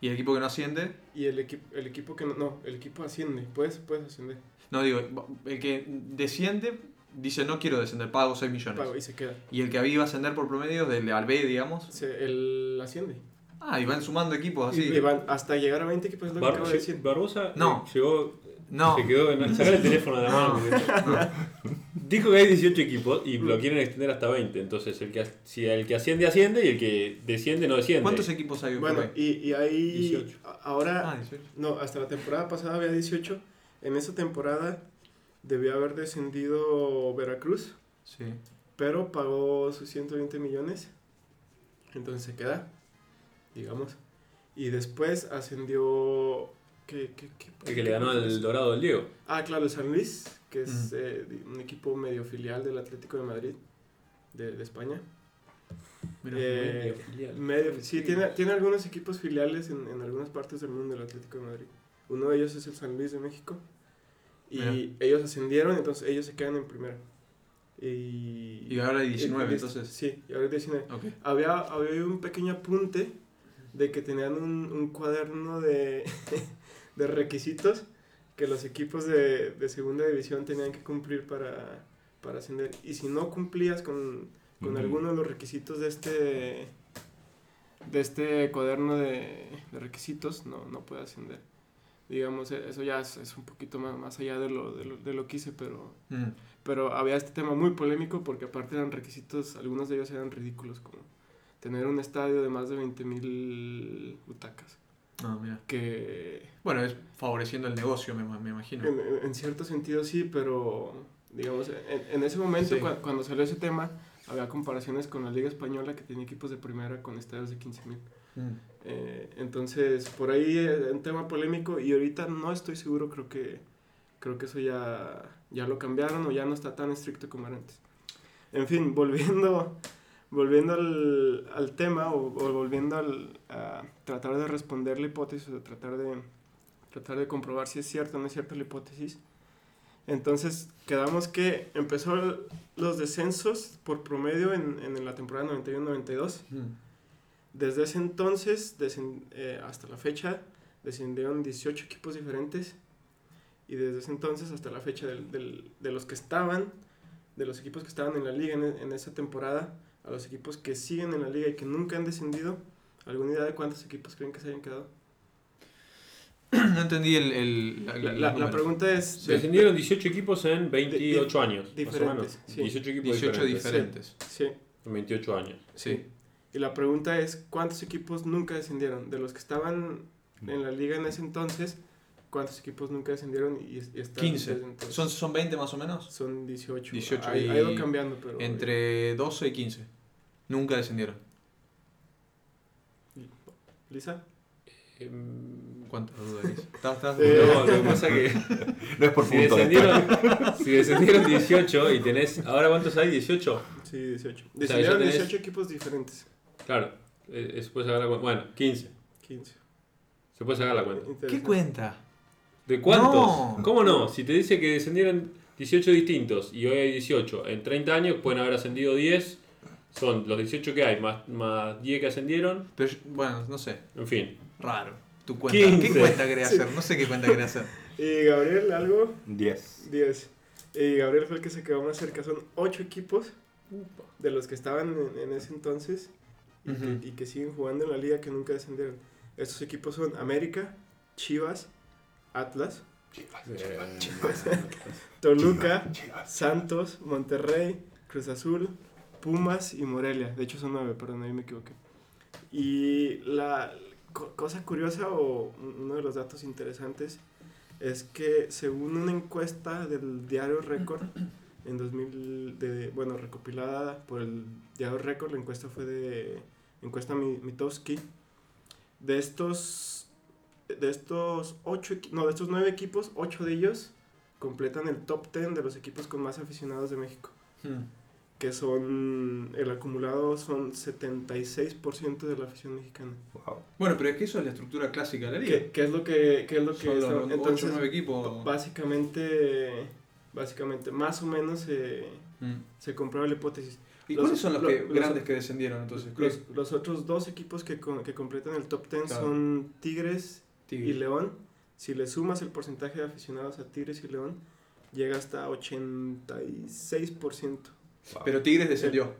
Y el equipo que no asciende... Y el, equipo el equipo que no, no, el equipo asciende, puedes, puedes ascender, No, digo, el que desciende dice no quiero descender, pago 6 millones. pago y se queda. Y el que había iba a ascender por promedio del al B, digamos. Se, el asciende. Ah, y van sumando equipos así. Y van hasta llegar a 20 equipos, es lo que Bar- acabo de decir. Barbosa No. eh, llegó, No. se quedó en... Sacar el teléfono de la mano. Porque- Dijo que hay 18 equipos y lo quieren extender hasta 20. Entonces, el que, si el que asciende, asciende y el que desciende, no desciende. ¿Cuántos equipos hay Bueno, y, y ahí 18. a- ahora, Ah, 18. no, hasta la temporada pasada había 18. En esa temporada debió haber descendido Veracruz, Sí. pero pagó sus 120 millones. Entonces se queda, digamos. Y después ascendió... ¿qué, qué, qué- El que le ganó al Dorado del Diego. Ah, claro, el San Luis, que es Mm. eh, un equipo medio filial del Atlético de Madrid, de, de España. Mira, Eh, medio- sí, tiene, tiene algunos equipos filiales en, en algunas partes del mundo del Atlético de Madrid. Uno de ellos es el San Luis de México. Y Mira. ellos ascendieron, entonces ellos se quedan en primera. Y, Y ahora hay 19, y- entonces. Sí, y ahora hay 19. Ok. Había, había un pequeño apunte de que tenían un, un cuaderno de, de requisitos que los equipos de, de segunda división tenían que cumplir para, para ascender. Y si no cumplías con, con alguno de los requisitos de este, de este cuaderno de, de requisitos, no, no puedes ascender. Digamos, e- eso ya es, es un poquito más, más allá de lo, de, lo, de lo que hice, pero, Mm. pero había este tema muy polémico porque aparte eran requisitos, algunos de ellos eran ridículos, como tener un estadio de más de 20.000 butacas. Ah, mira. Que Bueno, es favoreciendo el negocio, me, me imagino. en, en cierto sentido sí, pero digamos, en, en ese momento Sí. cuando salió ese tema, había comparaciones con la Liga Española que tiene equipos de primera con estadios de 15.000. Mm. Eh, entonces, por ahí eh, un tema polémico y ahorita no estoy seguro, creo que creo que eso ya, ya lo cambiaron o ya no está tan estricto como era antes. En fin, volviendo, volviendo al, al tema o, o volviendo al, a tratar de responder la hipótesis o tratar de, tratar de comprobar si es cierto o no es cierta la hipótesis. Entonces, quedamos que empezó los descensos por promedio en, en la temporada 91-92. Mm. Desde ese entonces eh, hasta la fecha descendieron 18 equipos diferentes y desde ese entonces hasta la fecha del- del- de los que estaban, de los equipos que estaban en la liga en, en esa temporada, a los equipos que siguen en la liga y que nunca han descendido, ¿alguna idea de cuántos equipos creen que se hayan quedado? No entendí el, el, La, los la- la números. pregunta es... Descendieron 18 equipos en 28 años. Más o diferentes, menos. sí. 18 equipos 18 diferentes. diferentes. Sí, En 28 años. Sí. y la pregunta es ¿cuántos equipos nunca descendieron? De los que estaban en la liga en ese entonces, ¿cuántos equipos nunca descendieron y, y están 15. desde entonces? ¿Son, ¿Son 20 más o menos? Son 18. 18 ha, ha ido cambiando, pero... Entre 12 y 15. Nunca descendieron. ¿Lisa? Em, ¿Cuántas dudas? ¿Estás- estás- Eh, No, lo que pasa que No es por si punto. descendieron, si descendieron 18 y tenés. ¿Ahora cuántos hay? ¿18? Sí, 18. sea, Descendieron ya tenés- 18 equipos diferentes. Claro. eh, Se puede sacar la cuenta. Bueno, 15. 15. Se puede sacar la cuenta. ¿Qué cuenta? ¿De cuántos? No. ¿Cómo no? Si te dice que descendieron 18 distintos y hoy hay 18, en 30 años pueden haber ascendido 10. Son los 18 que hay, más, más 10 que ascendieron. Pero, yo- bueno, no sé. En fin. Raro. Tu cuenta. 15. ¿Qué cuenta querés hacer? No sé qué cuenta querés hacer. Y Gabriel, algo, 10. 10. Y Gabriel fue el que se quedó más cerca. Son 8 equipos de los que estaban en, en ese entonces y, Ujú. que, y que siguen jugando en la liga que nunca descendieron. Estos equipos son América, Chivas, Atlas, Toluca, Santos, Monterrey, Cruz Azul, Pumas y Morelia. De hecho son nueve, perdón, ahí me equivoqué. Y la co- cosa curiosa o uno de los datos interesantes es que según una encuesta del diario Record en 2000, de, bueno, recopilada por el diario Record, la encuesta fue de encuesta Mi- Mitowski, de estos de estos ocho no, de estos nueve equipos, ocho de ellos completan el top 10 de los equipos con más aficionados de México, Hmm. Que son el acumulado son 76% de la afición mexicana. Wow. Bueno, pero es que eso es la estructura clásica de la liga. ¿Qué, qué es lo que qué es lo que Son está- los 8 entonces o 9 equipos. básicamente básicamente más o menos se, Mm. se comprueba la hipótesis. ¿Y Los- cuáles son los, lo- que, los- grandes que descendieron entonces? Los, los otros dos equipos que, que completan el top 10 Claro. son Tigres Tigres. y León. Si le sumas el porcentaje de aficionados a Tigres y León, llega hasta 86%. Wow. Pero Tigres descendió.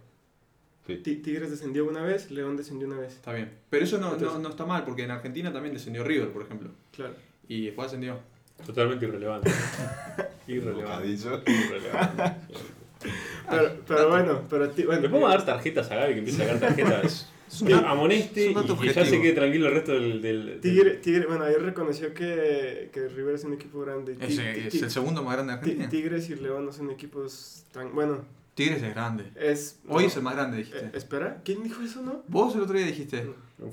Sí. Ti- Tigres descendió una vez, León descendió una vez. Está bien. Pero eso no, no, Entonces- no está mal, porque en Argentina también descendió River, por ejemplo. Claro. Y después ascendió. Totalmente irrelevante. irrelevante. Irrelevante. Pero, pero bueno, pero bueno, ¿Le podemos dar tarjetas a Gaby que empiece a sacar tarjetas? Amoneste es y dato que ya se objetivo. quede tranquilo el resto del. del- del- Tigre, Tigre, bueno, ahí reconoció que, que River es un equipo grande. Ti- Ese ti- es ti- el segundo más grande de ti- Argentina. Tigres y León no son equipos tan... Bueno, Tigres es grande. es... Hoy no, es el más grande, dijiste. eh, espera, ¿quién dijo eso, no? Vos el otro día dijiste. Uy,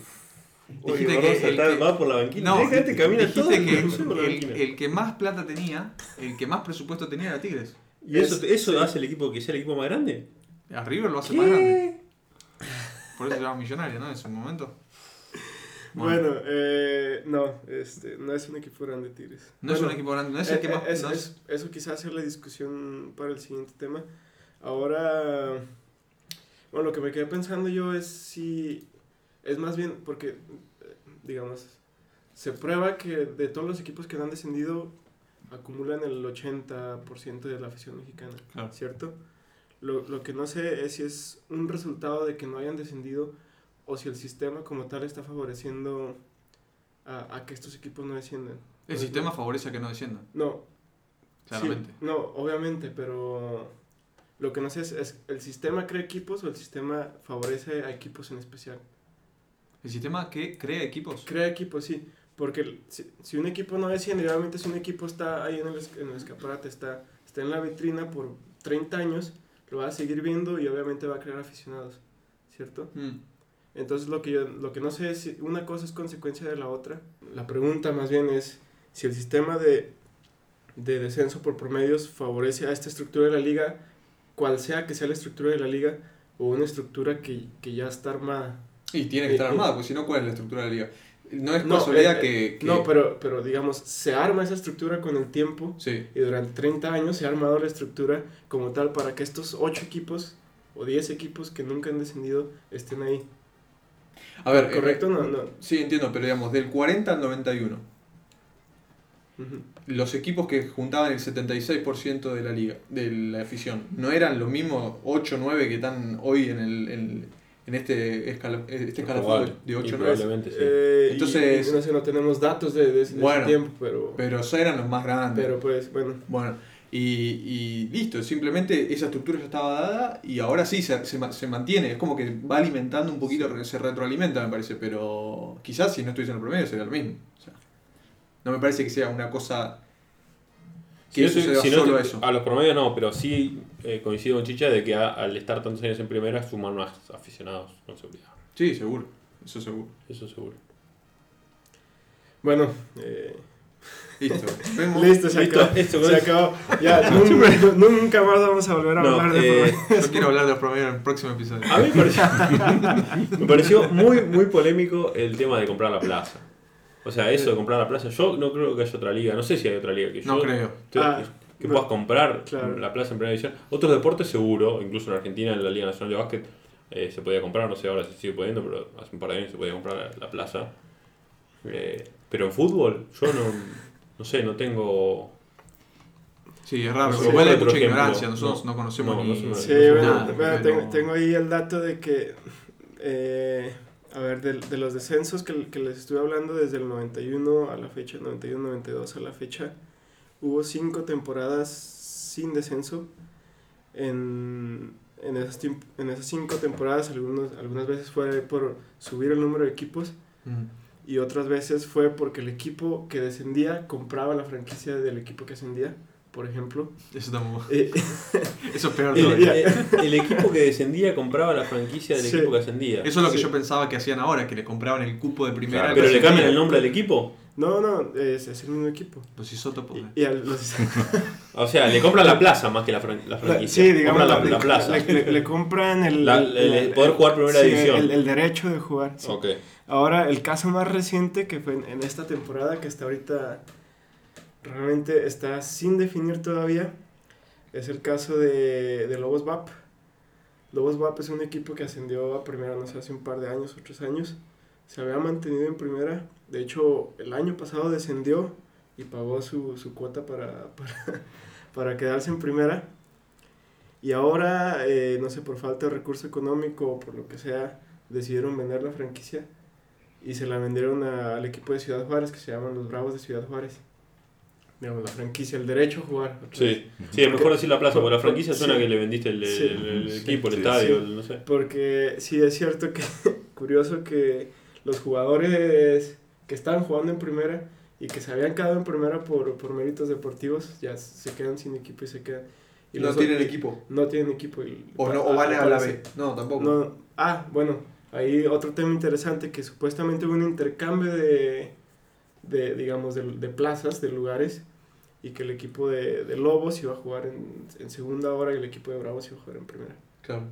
Dijiste Barrosa que el que- va por la banquina. No, Deja este camina dijiste todo que el, banquina. el que más plata tenía, el que más presupuesto tenía era Tigres. ¿Y eso, es- eso sí. hace el equipo que sea el equipo más grande? A River lo hace más grande. Por eso se llama millonario, ¿no? En su momento. Bueno, eh, no, este, no es un equipo grande Tigres. No es Bueno, un equipo grande, no es el que eh, más. eh, es- no es- es- eso quizás sea la discusión para el siguiente tema. Ahora, bueno, lo que me quedé pensando yo es si es más bien porque, digamos, se prueba que de todos los equipos que han descendido acumulan el 80% de la afición mexicana, Claro. ¿cierto? Lo, lo que no sé es si es un resultado de que no hayan descendido o si el sistema como tal está favoreciendo a, a que estos equipos no desciendan. El sistema favorece a que no desciendan, No, claramente. Sí, no, obviamente, pero lo que no sé es, es, ¿el sistema crea equipos o el sistema favorece a equipos en especial? El sistema que crea equipos. Crea equipos, sí, porque si, si un equipo no desciende, obviamente si un equipo está ahí en el, es- en el escaparate, está, está en la vitrina por 30 años, lo va a seguir viendo y obviamente va a crear aficionados, ¿cierto? Mm. Entonces lo que yo lo que no sé es si una cosa es consecuencia de la otra. La pregunta más bien es si el sistema de, de descenso por promedios favorece a esta estructura de la liga, cual sea que sea la estructura de la liga, o una estructura que, que ya está armada. Y tiene que estar Eh, armada, porque si no, ¿cuál es la estructura de la liga? No es No, casualidad eh, que, que- No, pero, pero digamos, se arma esa estructura con el tiempo Sí, y durante 30 años se ha armado la estructura como tal para que estos 8 equipos o 10 equipos que nunca han descendido estén ahí. a ver, eh, ¿Correcto? No, no. Sí, entiendo, pero digamos, del 40 al 91, Los equipos que juntaban el 76% de la liga, de la afición, ¿no eran los mismos 8 o 9 que están hoy en, el, en, en este, escala, este escalafón de 8 Y o 9? probablemente sí. Eh, y- Entonces- y no sé, no tenemos datos de, de ese, de ese Bueno, tiempo, pero, Pero esos eran los más grandes. pero pues bueno. Bueno, y, y listo, simplemente esa estructura ya estaba dada y ahora sí se, se, se mantiene, es como que va alimentando un poquito, se retroalimenta me parece, pero quizás si no estuviese en el promedio sería lo mismo. O sea, no me parece que sea una cosa que suceda si no solo te- eso. A los promedios no, pero sí eh, coincido con Chicha de que a- al estar tantos años en primera suman más aficionados, con seguridad. Sí, seguro, eso seguro. Eso seguro. Bueno, eh, Listo. Listo, se Listo, acabó. esto se acabó. Ya, nun- nunca más vamos a volver a No, hablar de eh, promedios. Yo quiero hablar de los promedios en el próximo episodio. A mí me pareció, me pareció muy, muy polémico el tema de comprar la plaza. O sea, eso de comprar la plaza, yo no creo que haya otra liga, no sé si hay otra liga que yo No creo. te- Ah, que no. puedas comprar Claro. la plaza en primera división. Otros deportes seguro, incluso en Argentina en la Liga Nacional de Básquet eh, se podía comprar, no sé ahora si sigue pudiendo, pero hace un par de años se podía comprar la, la plaza. Eh, pero en fútbol yo no, no sé, no tengo... Sí, es raro. Sí, Igual hay mucha ejemplo. ignorancia, nosotros no, No, conocemos no, ni... no Sí, no bueno, tengo ahí el dato de que, eh, a ver, de, de los descensos que, que les estuve hablando desde el 91 a la fecha, 91-92 a la fecha, hubo cinco temporadas sin descenso. En, en, esas, en esas cinco temporadas algunos, algunas veces fue por subir el número de equipos y otras veces fue porque el equipo que descendía compraba la franquicia del equipo que ascendía, por ejemplo. Eso, estamos- Eh, eso es peor El, todavía. el- el equipo que descendía compraba la franquicia del Sí. equipo que ascendía. Eso es lo que Sí. yo pensaba que hacían ahora, que le compraban el cupo de primera. Claro, pero le cambian el nombre al equipo. no, no, es, es el mismo equipo. Los isótopos. Y, y a los- O sea, le compran la plaza más que la, fran- la franquicia. sí, digamos, la, le, la plaza. le- le- le compran el, La- el- el poder jugar primera sí, división. El, el derecho de jugar. sí. Ok. Ahora, el caso más reciente que fue en, en esta temporada, que hasta ahorita realmente está sin definir todavía, es el caso de, de Lobos VAP. Lobos VAP es un equipo que ascendió a primera, no sé, hace un par de años, otros años. Se había mantenido en primera. De hecho, el año pasado descendió y pagó su, su cuota para, para, para quedarse en primera. Y ahora, eh, no sé, por falta de recurso económico o por lo que sea, decidieron vender la franquicia y se la vendieron a- al equipo de Ciudad Juárez que se llaman los Bravos de Ciudad Juárez. Digamos, la franquicia, el derecho a jugar. Sí, sí, mejor decir la plaza, porque la franquicia suena Sí. que le vendiste el, el- Sí. el Sí, equipo, el sí, estadio, sí. el- no sé. Porque sí es cierto que, curioso que los jugadores que estaban jugando en primera y que se habían quedado en primera por, por méritos deportivos, ya se quedan sin equipo y se quedan. Y no los- tienen equipo. No tienen equipo. y- O, no, o van a la B. No, tampoco. No, ah, bueno, ahí otro tema interesante que supuestamente hubo un intercambio de, de digamos, de, de plazas, de lugares, y que el equipo de, de Lobos iba a jugar en, en segunda hora y el equipo de Bravos iba a jugar en primera. Claro.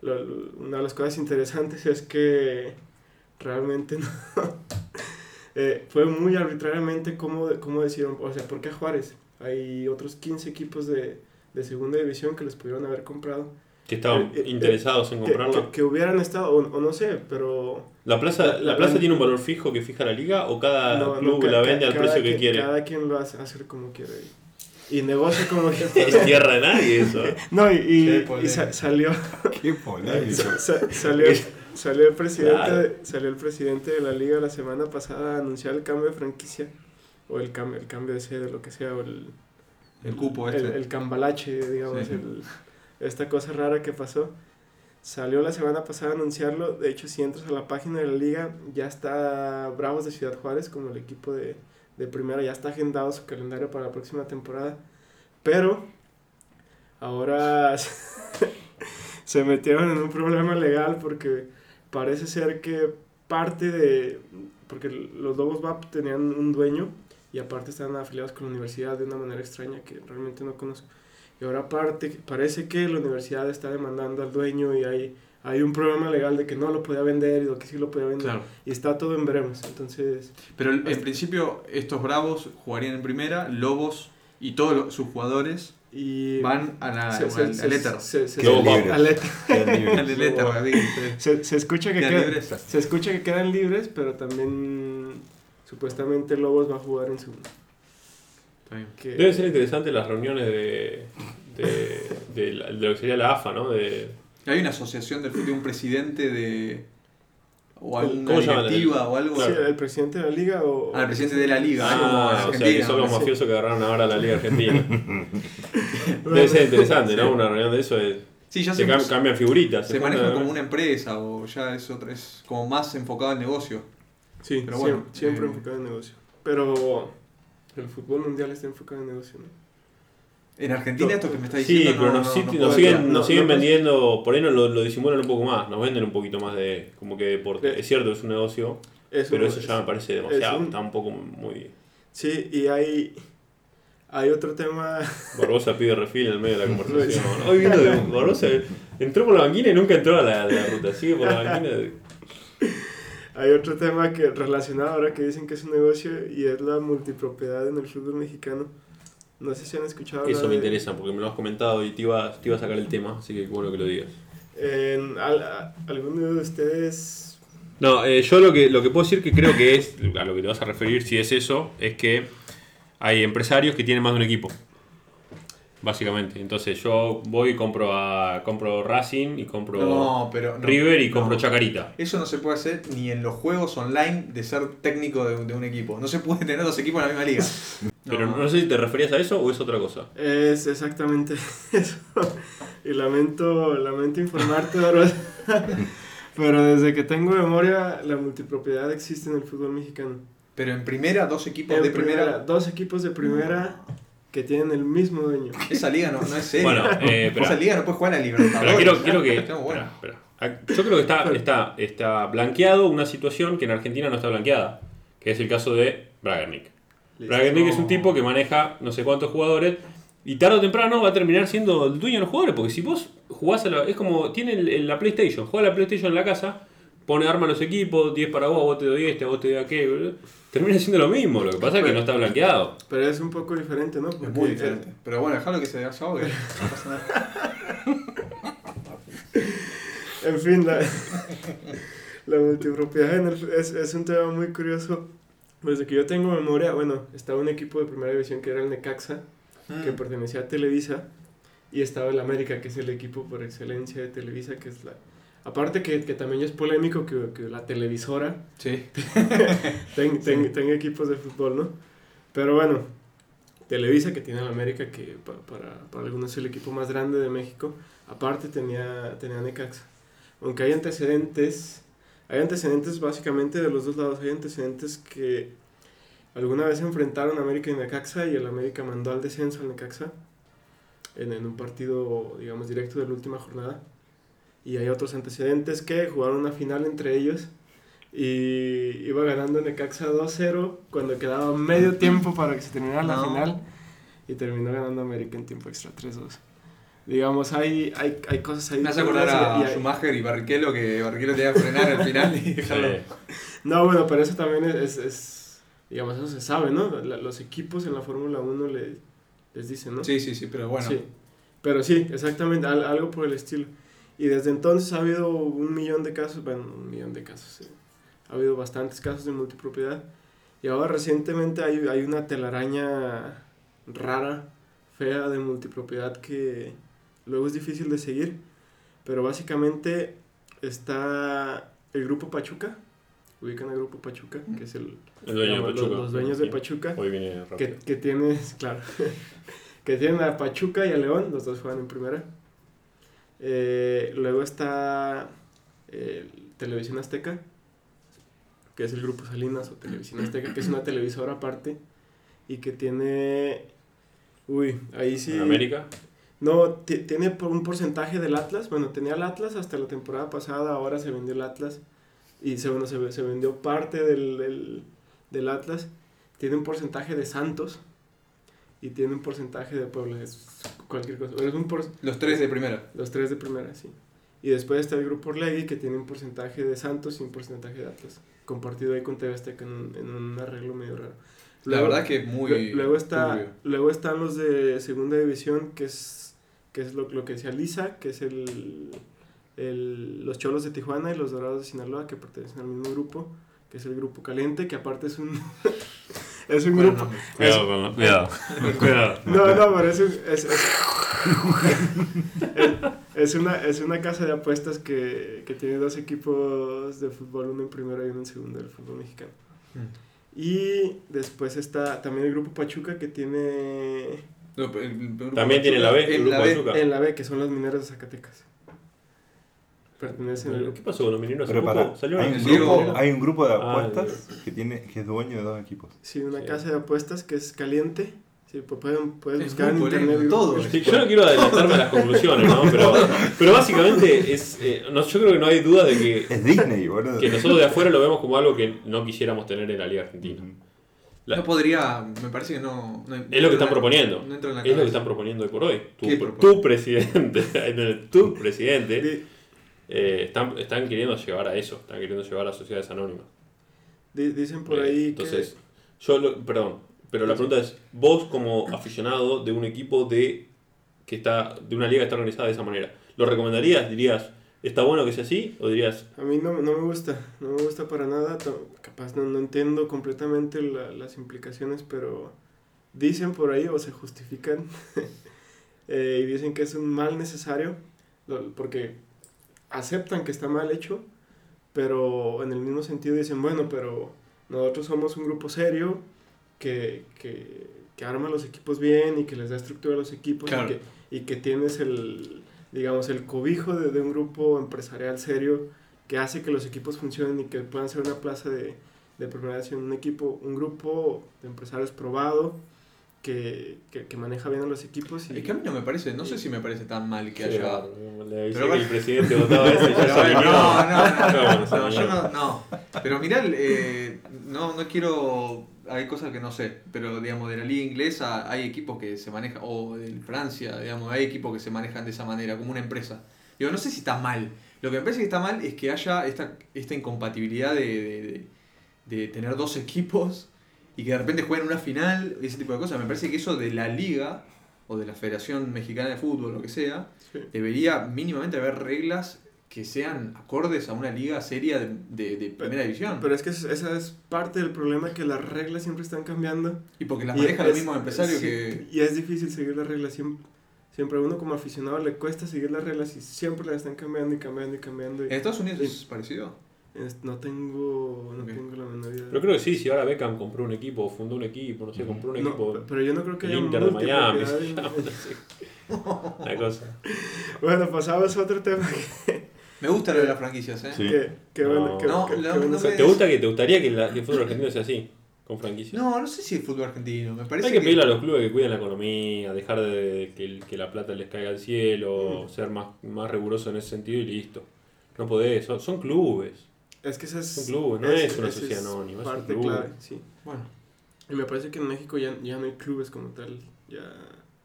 Lo- lo- una de las cosas interesantes es que realmente no, eh, fue muy arbitrariamente cómo, cómo decidieron, o sea, ¿por qué a Juárez? Hay otros 15 equipos de, de segunda división que les pudieron haber comprado. Que estaban Eh, eh, interesados en Que, comprarla. que- que hubieran estado, o, o no sé, pero... ¿La plaza, la- la, la- plaza la- tiene un valor fijo que fija la liga o cada no, no, club ca- la ca- vende al precio que quien- quiere? Cada quien lo hace hacer como quiere. Y negocia como No quiere. es tierra de nadie eso. ¿eh? No, y, y- y sa- salió... Qué polémico. Sa- sa- salió, salió el presidente Claro. de, salió el presidente de la liga la semana pasada a anunciar el cambio de franquicia o el cambio el cambio de sede lo que sea o el El cupo el, este. el cambalache digamos Sí. el- esta cosa rara que pasó salió la semana pasada a anunciarlo. De hecho si entras a la página de la liga ya está Bravos de Ciudad Juárez como el equipo de, de primera. Ya está agendado su calendario para la próxima temporada. Pero ahora se metieron en un problema legal porque parece ser que parte de... Porque los Lobos BAP tenían un dueño y aparte estaban afiliados con la universidad de una manera extraña que realmente no conozco. Y ahora aparte, parece que la universidad está demandando al dueño y hay, hay un problema legal de que no lo podía vender y lo que sí lo podía vender. Claro. Y está todo en veremos. Entonces, Pero en principio estos Bravos jugarían en primera, Lobos y todos los- sus jugadores y... van a la, se- al, se- al se- éter. se- al éter. Escucha que Quedan queda- se escucha que quedan libres, pero también supuestamente Lobos va a jugar en segundo. Que- Deben ser interesantes las reuniones de, de, de, la- de lo que sería la AFA, ¿no? De, Hay una asociación del fútbol, de un presidente de. o alguna ¿Cómo se llama? directiva o algo. Sí, el presidente de la liga o... Ah, el presidente de la liga. Ah, como o sea, que son los mafiosos que agarraron ahora la Liga Argentina. Debe ser interesante, ¿no? Una reunión de eso es, Sí, ya se se, cam- cambian figuritas. se ponen- manejan como una empresa o ya es otra, es como más enfocado al negocio. Sí, Pero bueno, siempre eh, enfocado en negocio. Pero el fútbol mundial está enfocado en negocio, ¿no? En Argentina esto que me está Sí, diciendo pero no, nos, no- sí- no nos siguen, nos No, siguen vendiendo, por ahí nos lo, lo disimulan un poco más, nos venden un poquito más de como que deporte. De- Es cierto, es un negocio, pero eso es- ya me parece demasiado, un- está un poco muy... Sí, y hay, hay otro tema... Barbosa pide refil en el medio de la conversación. Hoy vino de Barbosa, entró por la banquina y nunca entró a la, a la ruta, sigue por la banquina. de- Hay otro tema que relacionado ahora que dicen que es un negocio y es la multipropiedad en el fútbol mexicano. No sé si han escuchado Eso me de- interesa porque me lo has comentado y te iba, te iba a sacar el tema, así que bueno que lo digas. En, al- a- ¿Alguno de ustedes No, eh, yo lo que, lo que puedo decir que creo que es, a lo que te vas a referir, si es eso, es que hay empresarios que tienen más de un equipo. Básicamente. Entonces yo voy y compro a compro Racing y compro No, pero. no, River y no. compro Chacarita. Eso no se puede hacer ni en los juegos online de ser técnico de, de un equipo. No se puede tener dos equipos en la misma liga. Pero no sé si te referías a eso o es otra cosa. Es exactamente eso. Y lamento, lamento informarte, pero desde que tengo memoria, la multipropiedad existe en el fútbol mexicano. Pero en primera, dos equipos En de primera. dos equipos de primera que tienen el mismo dueño. Esa liga no, no es seria. Bueno, eh, espera. Esa liga no puede jugar a Libertadores. Pero quiero, quiero que. Espera, espera. Yo creo que está, está, está blanqueado una situación que en Argentina no está blanqueada. Que es el caso de Bragarnik. Bragarnik es un tipo que maneja no sé cuántos jugadores y tarde o temprano va a terminar siendo el dueño de los jugadores. Porque si vos jugás a la. Es como. Tiene la PlayStation. Juega la PlayStation en la casa. Pone arma a los equipos. 10 para vos. Vos te doy este. Vos te doy aquel. Termina siendo lo mismo. Lo que pasa es que no está blanqueado. Pero es un poco diferente, ¿no? Es muy diferente. Pero bueno, dejalo que se. No pasa nada. En fin, la, la multipropiedad en el- es, es un tema muy curioso. Desde que yo tengo memoria, bueno, estaba un equipo de primera división que era el Necaxa, que pertenecía a Televisa, y estaba el América, que es el equipo por excelencia de Televisa, que es la... Aparte que, que también es polémico que, que la televisora Sí. ten- ten- tenga equipos de fútbol, ¿no? Pero bueno, Televisa, que tiene el América, que pa- para, para algunos es el equipo más grande de México, aparte tenía, tenía Necaxa. Aunque hay antecedentes, hay antecedentes básicamente de los dos lados, hay antecedentes que alguna vez enfrentaron América y Necaxa y el América mandó al descenso al Necaxa en, en un partido, digamos, directo de la última jornada. Y hay otros antecedentes que jugaron una final entre ellos y iba ganando Necaxa 2-0 cuando quedaba medio tiempo para que se terminara la No. final y terminó ganando América en tiempo extra 3-2. Digamos, hay, hay, hay cosas ahí. Me hace acordar a y hay- Schumacher y Barrichello que Barrichello tenía que frenar al final y dejarlo. Eh, No, bueno, pero eso también es, es, es- digamos, eso se sabe, ¿no? La- los equipos en la Fórmula 1 le, les dicen, ¿no? Sí, sí, sí, pero bueno. Sí, pero sí, exactamente, al- algo por el estilo. Y desde entonces ha habido un millón de casos, bueno, un millón de casos, sí. ha habido bastantes casos de multipropiedad. Y ahora recientemente hay, hay una telaraña rara, fea de multipropiedad que luego es difícil de seguir. Pero básicamente está el grupo Pachuca, ubican al grupo Pachuca, que es el, el dueño de digamos, los- Pachuca. los dueños de. Pachuca Hoy viene que, que tienes, claro, que tienen a Pachuca y a León, los dos juegan en primera. Eh, luego está eh, Televisión Azteca, que es el grupo Salinas o Televisión Azteca, que es una televisora aparte y que tiene, uy, ahí sí, ¿En América? No, ti- tiene por- un porcentaje del Atlas. Bueno, tenía el Atlas hasta la temporada pasada, ahora se vendió el Atlas. Y se, bueno, se, se vendió parte del, del, del Atlas. Tiene un porcentaje de Santos. Y tiene un porcentaje de Puebla. Es cualquier cosa. Es un por- Los tres de primera. los tres de primera, sí. Y después está el grupo Orlegui, que tiene un porcentaje de Santos y un porcentaje de Atlas. Compartido ahí con TV Azteca en un, en un arreglo medio raro. La verdad que muy. Lue- luego está turbio. luego están los de segunda división que es que es lo, lo que decía Lisa que es el, el los cholos de Tijuana y los dorados de Sinaloa que pertenecen al mismo grupo que es el grupo caliente que aparte es un es un grupo no, Cuidado con la- Cuidado. Cuidado. no no pero es, un- es, es, es- es una es una casa de apuestas que, que tiene dos equipos de fútbol uno en primera y uno en segunda del fútbol mexicano Mm. y después está también el grupo Pachuca que tiene No, el- el grupo También tiene la B, el en la B. Pachuca. En la B, que son los mineros de Zacatecas. Pertenecen al ¿Qué pasó con los mineros? Pero ¿Hace para, ¿Salió hay, una un grupo, hay un grupo de Ah, apuestas que, tiene, que es dueño de dos equipos. Sí, una Sí. casa de apuestas que es caliente. Sí, pues pueden, buscar en internet. todo. Sí, yo no quiero adelantarme a las conclusiones, ¿no? Pero, pero básicamente es, eh, no, yo creo que no hay duda de que, Es Disney, boludo. que nosotros de afuera lo vemos como algo que no quisiéramos tener en la Liga Argentina. La- No podría. Me parece que no. no- Es lo que están proponiendo. No entra en la Es lo que están proponiendo hoy por hoy. Tu, ¿Qué tu presidente, tu presidente, eh, están, están queriendo llevar a eso, están queriendo llevar a sociedades anónimas. di- dicen por Eh, ahí Entonces, yo, lo- perdón, pero la pregunta es, vos como aficionado de un equipo de que está de una liga que está organizada de esa manera, ¿lo recomendarías? ¿Dirías, está bueno que sea así? ¿O dirías, que a mí no, no me gusta. No me gusta para nada. Capaz no, no entiendo completamente la- las implicaciones, pero dicen por ahí o se justifican. eh, y dicen que es un mal necesario. Porque aceptan que está mal hecho, pero en el mismo sentido dicen, bueno, pero nosotros somos un grupo serio que, que, que arma los equipos bien y que les da estructura a los equipos Claro. y, que, y que tienes el, digamos, el cobijo de, de un grupo empresarial serio que hace que los equipos funcionen y que puedan ser una plaza de, de división, un equipo, un grupo de empresarios probado que, que, que maneja bien a los equipos y, Es que a mí no me parece. No sé si me parece tan mal que Sí, haya. le Pero que el presidente votaba eso y Pero bueno, no, no, no, yo no, no. Pero mirá, eh, no, no quiero, hay cosas que no sé, pero digamos de la liga inglesa hay equipos que se manejan, o de Francia, digamos, hay equipos que se manejan de esa manera, como una empresa. Digo, no sé si está mal. Lo que me parece que está mal es que haya esta, esta incompatibilidad de, de, de- de tener dos equipos y que de repente jueguen una final, ese tipo de cosas. Me parece que eso de la liga o de la Federación Mexicana de Fútbol, lo que sea, Sí. debería mínimamente haber reglas que sean acordes a una liga seria de, de- de primera división. Pero es que es- esa es parte del problema que las reglas siempre están cambiando. y porque las Y es- mismos empresarios sí, que... Y es difícil seguir las reglas. Siempre, siempre a uno como aficionado le cuesta seguir las reglas y siempre las están cambiando y cambiando y cambiando. y- ¿En Estados Unidos Sí. es parecido? No tengo, no tengo la menor idea. Pero creo que sí, si ahora Beckham compró un equipo, fundó un equipo, no sé, compró un No, equipo. pe- pero yo no creo que el haya Inter de Miami. Una cosa. Bueno, pasamos a otro tema Me gusta lo de las franquicias, ¿eh? Sí. que, que No. bueno, que, No, que- no, que no bueno me- se- ¿Te gusta que te gustaría que, la, que el fútbol argentino sea así? Con franquicias. No, no sé si el fútbol argentino. Me parece Hay que pedirle a los clubes que cuiden la economía, dejar de que, que la plata les caiga al cielo, Mm. ser más, más riguroso en ese sentido y listo. No podés, son, son clubes. Es que esa es, Son clubes, no es una sociedad anónima, es un parte club. clave, sí. Bueno. Y me parece que en México ya, ya no hay clubes como tal. Ya...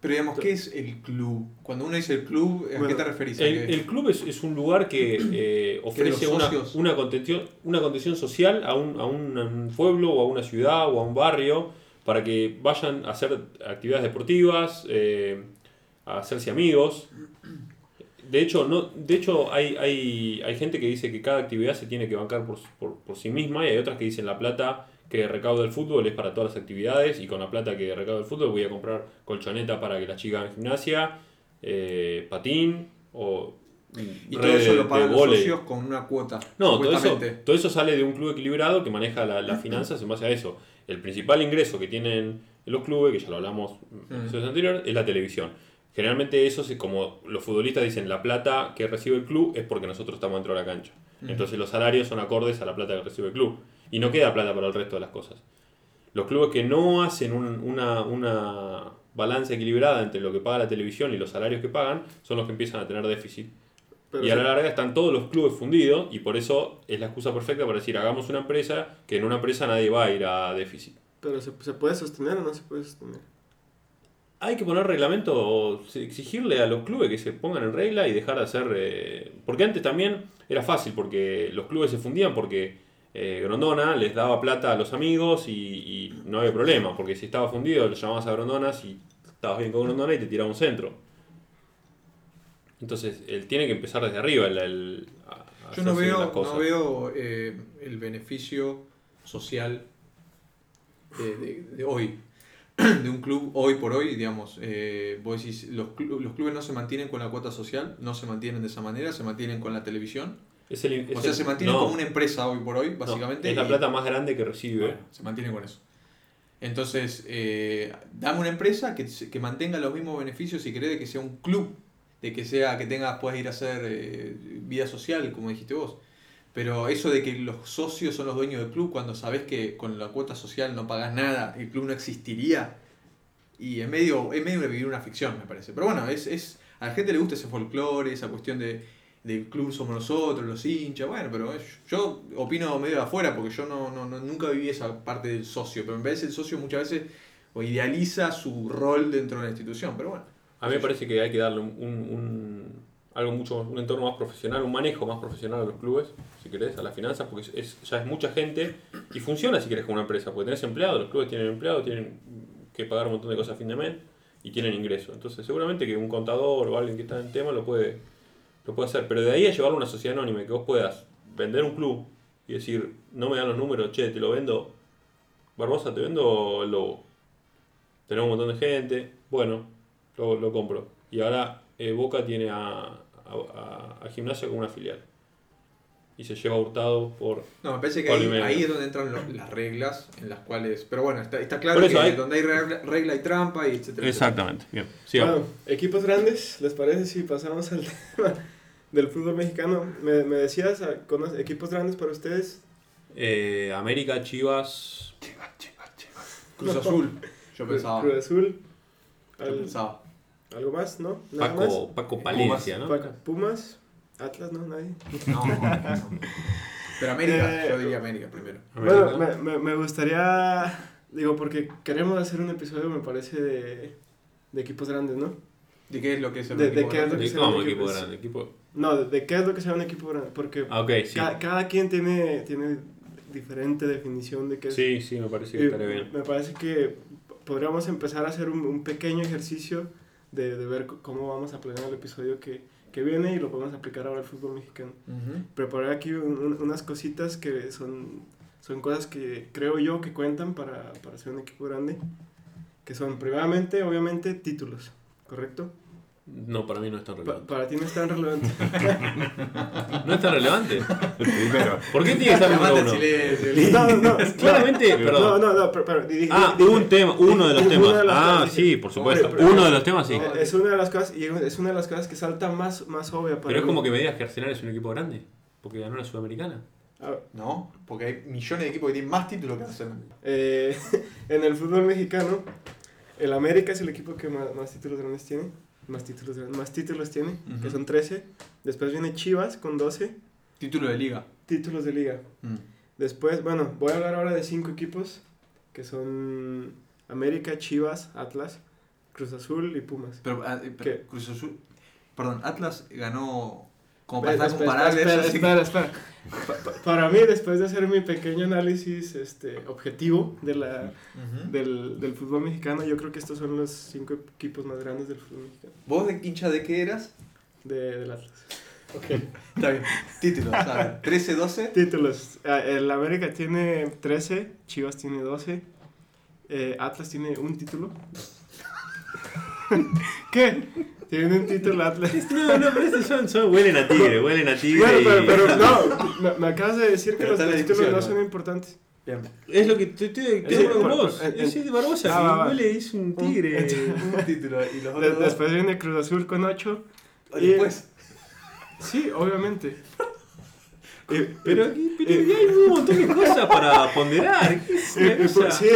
Pero digamos, ¿qué es el club? Cuando uno dice el club, ¿a qué Bueno, te referís? ¿A El, qué? el club es, es un lugar que eh, ofrece una, una, contención, una contención social a un, a un- a un pueblo o a una ciudad o a un barrio para que vayan a hacer actividades deportivas, eh, a hacerse amigos. De hecho, no, de hecho hay, hay, hay gente que dice que cada actividad se tiene que bancar por, por, por sí misma y hay otras que dicen la plata que recauda el fútbol es para todas las actividades y con la plata que recauda el fútbol voy a comprar colchoneta para que las chicas hagan gimnasia, eh, patín o Y todo eso lo pagan los socios con una cuota. No, todo eso, todo eso sale de un club equilibrado que maneja la- las finanzas en base a eso. El principal ingreso que tienen los clubes, que ya lo hablamos en Mm. episodios anteriores, es la televisión. Generalmente eso, es como los futbolistas dicen, la plata que recibe el club es porque nosotros estamos dentro de la cancha. Entonces los salarios son acordes a la plata que recibe el club. Y no queda plata para el resto de las cosas. Los clubes que no hacen un- una, una, balanza equilibrada entre lo que paga la televisión y los salarios que pagan, son los que empiezan a tener déficit. Pero y a la larga están todos los clubes fundidos y por eso es la excusa perfecta para decir hagamos una empresa que en una empresa nadie va a ir a déficit. Pero se, se puede sostener o no se puede sostener. Hay que poner reglamento o exigirle a los clubes que se pongan en regla y dejar de hacer... eh, porque antes también era fácil porque los clubes se fundían porque eh, Grondona les daba plata a los amigos y, y no había problema porque si estaba fundido lo llamabas a Grondona y estabas bien con Grondona y te tiraba un centro. Entonces él tiene que empezar desde arriba el, el- Yo no veo, no veo eh, el beneficio social de, de- de hoy, de un club hoy por hoy, digamos. Eh, vos decís, los, clu- los clubes no se mantienen con la cuota social, no se mantienen de esa manera, se mantienen con la televisión. Es el- es O sea, el- se mantienen no, como una empresa hoy por hoy, no, básicamente. es la y- plata más grande que recibe. Bueno, se mantiene con eso. Entonces, eh, dame una empresa que, que mantenga los mismos beneficios si querés de que sea un club, de que sea que tengas, puedas ir a hacer eh, vida social, como dijiste vos. Pero eso de que los socios son los dueños del club, cuando sabes que con la cuota social no pagas nada, el club no existiría, y en medio, en medio de vivir una ficción, me parece. Pero bueno, es, es, a la gente le gusta ese folclore, esa cuestión de, del club somos nosotros, los hinchas, bueno, pero es- yo opino medio de afuera porque yo no, no, nunca viví esa parte del socio, pero me parece el socio muchas veces o idealiza su rol dentro de la institución, pero bueno. A mí me parece que hay que darle un- un- algo mucho, un entorno más profesional, un manejo más profesional a los clubes, si querés, a las finanzas, porque es, ya es mucha gente y funciona si querés como una empresa, porque tenés empleados, los clubes tienen empleados, tienen que pagar un montón de cosas a fin de mes y tienen ingresos. Entonces seguramente que un contador o alguien que está en tema lo puede, lo puede hacer, pero de ahí a llevarlo a una sociedad anónima que vos puedas vender un club y decir, no me dan los números, che, te lo vendo, Barbosa, te vendo el lobo. Tenemos un montón de gente, bueno, lo, lo compro. Y ahora eh, Boca tiene a, a, a- a Gimnasia como una filial. Y se lleva hurtado por... No, me parece que ahí, ahí es donde entran lo- las reglas en las cuales... Pero bueno, está, está claro que hay- donde hay regla, regla y trampa y etcétera. Exactamente, bien. Bueno, equipos grandes, ¿les parece si pasamos al tema del fútbol mexicano? Me, me decías, ah, ¿conoce- equipos grandes para ustedes? Eh, América, Chivas... Cruz Azul, yo pensaba. Cruz Azul. Yo pensaba. ¿Algo más? ¿No? ¿Nada más? Paco, Paco Palencia, ¿no? Paco- Pumas. Atlas, ¿no? Nadie. No, no. Pero América, Eh, yo diría América primero. Bueno, me, me, me gustaría, digo, porque queremos hacer un episodio, me parece, de, de equipos grandes, ¿no? ¿De qué es lo que es De- de equipo qué es lo grande? que ¿Y sea ¿Cómo un equipo grande? Equipo... No, de, de qué es lo que sea un equipo grande, porque Ah, ok, sí. ca- cada quien tiene, tiene diferente definición de qué es. Sí, sí, me parece que estaría bien. Me parece que podríamos empezar a hacer un, un pequeño ejercicio de, de ver cómo vamos a planear el episodio que, que viene y lo podemos aplicar ahora al fútbol mexicano. Ujú. Preparé aquí un- un- unas cositas que son, son cosas que creo yo que cuentan para, para ser un equipo grande. Que son, primeramente, obviamente, títulos, ¿correcto? No, para mí no es tan Pa- relevante. para ti no es tan relevante. ¿No es tan relevante? El primero. ¿Por qué tiene que estar número uno? silencio. no, no, no. Claramente, No, perdón. no, no, pero, pero, Ah, un tema, uno de los temas. de Ah, sí, por supuesto. Pero- Uno de los temas, sí. Es una de las cosas, y es una de las cosas que salta más, más obvia para Pero es mí. como que me digas que Arsenal es un equipo grande, porque ganó la Sudamericana. No, porque hay millones de equipos que tienen más títulos que Arsenal. eh, en el fútbol mexicano, el América es el equipo que más, más títulos grandes tiene. Más títulos, más títulos tiene, que son 13. Después viene Chivas con 12 Título de liga. títulos de liga. Mm. Después, bueno, voy a hablar ahora de cinco equipos que son América, Chivas, Atlas, Cruz Azul y Pumas. Pero, ah, eh, pero. Cruz Azul. Perdón, Atlas ganó. Como para Espera, estar espera, comparable. espera, eso espera, espera. Pa- para mí, después de hacer mi pequeño análisis este, objetivo de la, Ujú. del, del fútbol mexicano, yo creo que estos son los cinco equipos más grandes del fútbol mexicano, ¿Vos de hincha de qué eras? de, del Atlas. Está bien. Títulos, ¿sabes? 13, 12. Títulos. Ah, El América tiene 13, Chivas tiene 12, eh, Atlas tiene un título. ¿Qué? Tiene un título Atlas. No, no, pero estos son, son- huelen a tigre, huelen a tigre. Bueno, y- pero, pero no, me, me acabas de decir que Pero los, títulos no son importantes. Bien. Es lo que te estoy acuerdo con por- vos. en- Es de Barbosa, Ah, huele, es un tigre. Un título. Y los dos. después viene Cruz Azul con 8. Oye, pues. Sí, obviamente. Eh, Pero, pero ya hay un montón de cosas para ponderar. ¿Qué es eh, cosa? sí,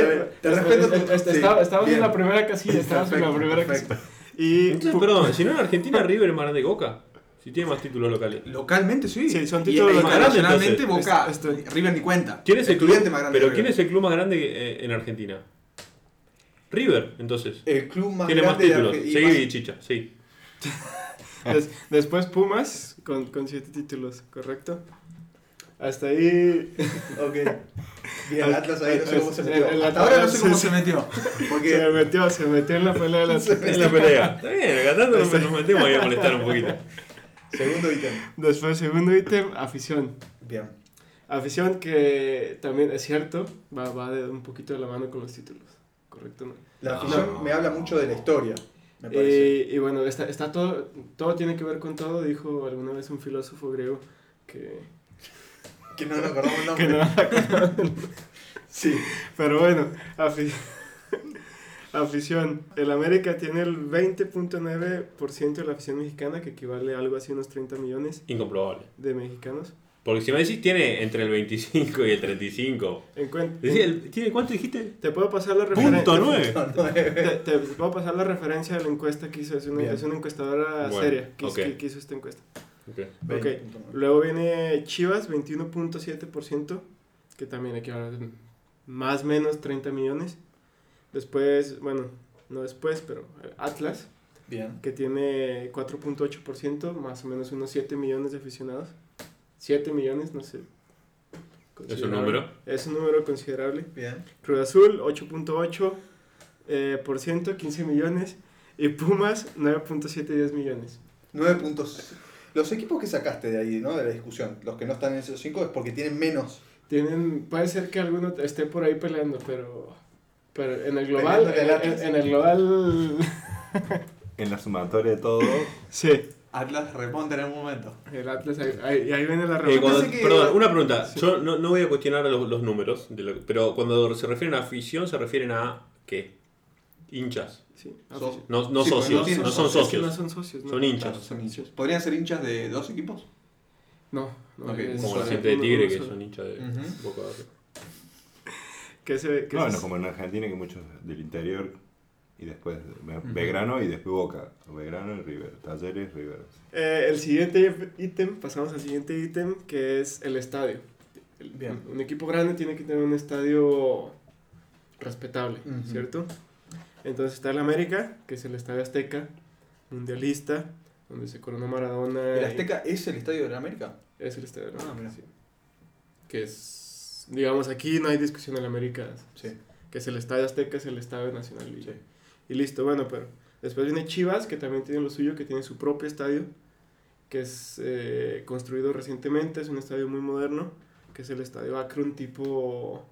te respeto eh, en la primera casilla, estabas en la primera perfecto. casilla. Y Entonces, perdón, si no en Argentina River es más grande que Boca. Si tiene más títulos locales. Localmente sí. Sí, son títulos internacionalmente locales, Boca, Esto- esto- River ni cuenta. ¿Quién es el club? Más grande Pero ¿quién es el club más grande eh, en Argentina? River, entonces. El club más Tiene más grande de títulos. Arge- y Seguí, más- Chicha, sí. des- después Pumas con, con siete títulos, ¿correcto? Hasta ahí. Ok. Bien, Atlas ahí no sé cómo se El- metió. el Hasta ahora no sé cómo sí, se metió. Se Porque metió, se metió en la pelea de las. En la pelea. Está bien, acá nos, metemos ahí a molestar un poquito. segundo ítem. Después, segundo ítem, afición. Bien. Afición que también es cierto, va, va de un poquito de la mano con los títulos, ¿correcto? no? La No. afición me habla mucho de la historia, me parece. Eh, y bueno, está, está todo, todo tiene que ver con todo, dijo alguna vez un filósofo griego que, que no nos acordamos el nombre. que no, Sí. Pero bueno, afi- afición. El América tiene el 20.9% de la afición mexicana, que equivale a algo así unos 30 millones Incomprobable. de mexicanos. Porque si me decís tiene entre el 25 y el 35. En cuen- Decí, el- ¿Tiene cuánto dijiste? te puedo pasar la Punto referencia. 9. Te, te puedo pasar la referencia de la encuesta que hizo. Es una, es una encuestadora Bueno, seria que, hizo- ok. que- que hizo esta encuesta. Ok. Ok. Luego viene Chivas, 21.7%, que también equivale a más o menos 30 millones. Después, bueno, no después, pero Atlas, Bien. que tiene 4.8%, más o menos unos 7 millones de aficionados. 7 millones, no sé. ¿Es un número? Es un número considerable. Bien. Cruz Azul, 8.8%, eh, por ciento, 15 millones. Y Pumas, 9.710 millones. Nueve puntos. Los equipos que sacaste de ahí, ¿no? De la discusión, los que no están en esos cinco es porque tienen menos. Tienen, puede ser que alguno esté por ahí peleando, pero, pero en el global, en, el global, En la sumatoria de todo, sí, Atlas remonta en un momento. el Atlas, ahí, ahí- ahí viene la Eh, Pensé que- Perdón, una pregunta. Yo no, no voy a cuestionar los, los números, de lo- pero cuando se refieren a afición, se refieren a ¿qué? Hinchas. Sí, afición. No, no Sí, pues, socios, no son socios. No son socios, ¿no? Son hinchas. Claro, son hinchas. ¿Podrían ser hinchas de dos equipos? No, no. Ok, es Como la gente de Tigre, que son hinchas de Ujú. Boca. de River. Que se, que no, se- no como en Argentina que muchos del interior y después. Belgrano y después Boca. Belgrano y River. Talleres, River. Eh, el siguiente ítem, pasamos al siguiente ítem, que es el estadio. El- Bien. Un equipo grande tiene que tener un estadio respetable. ¿cierto? Entonces está el América, que es el estadio Azteca, mundialista, donde se coronó Maradona. ¿El y- Azteca es el estadio de la América? Es el estadio de la Ah, América, sí. Que es, digamos, aquí no hay discusión en la América, Sí. que es el estadio Azteca, es el estadio nacional. Y, Sí. y listo, bueno, pero después viene Chivas, que también tiene lo suyo, que tiene su propio estadio, que es eh, construido recientemente, es un estadio muy moderno, que es el estadio Akron tipo,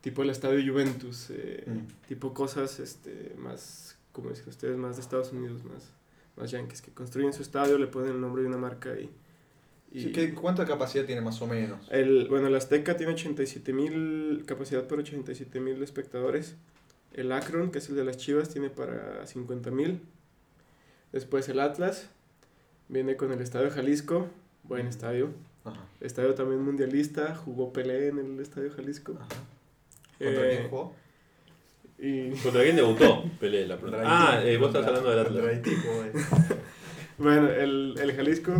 tipo el estadio Juventus, eh, Mm. tipo cosas este, más, como dicen ustedes, más de Estados Unidos, más, más yankees, que construyen su estadio, le ponen el nombre de una marca y... y Sí, ¿qué- ¿Cuánta capacidad tiene más o menos? el, bueno, el Azteca tiene 87 mil, capacidad para 87 mil espectadores. El Akron, que es el de las Chivas, tiene para 50 mil. Después el Atlas, viene con el Estadio Jalisco, buen estadio. Ajá. Estadio también mundialista, jugó Pelé en el Estadio Jalisco. Ajá. ¿Contra Eh, quién jugó? y ¿Contra quién debutó? Pelé, la Ah, eh, vos estás hablando del Atlas. Haití bueno, el, el Jalisco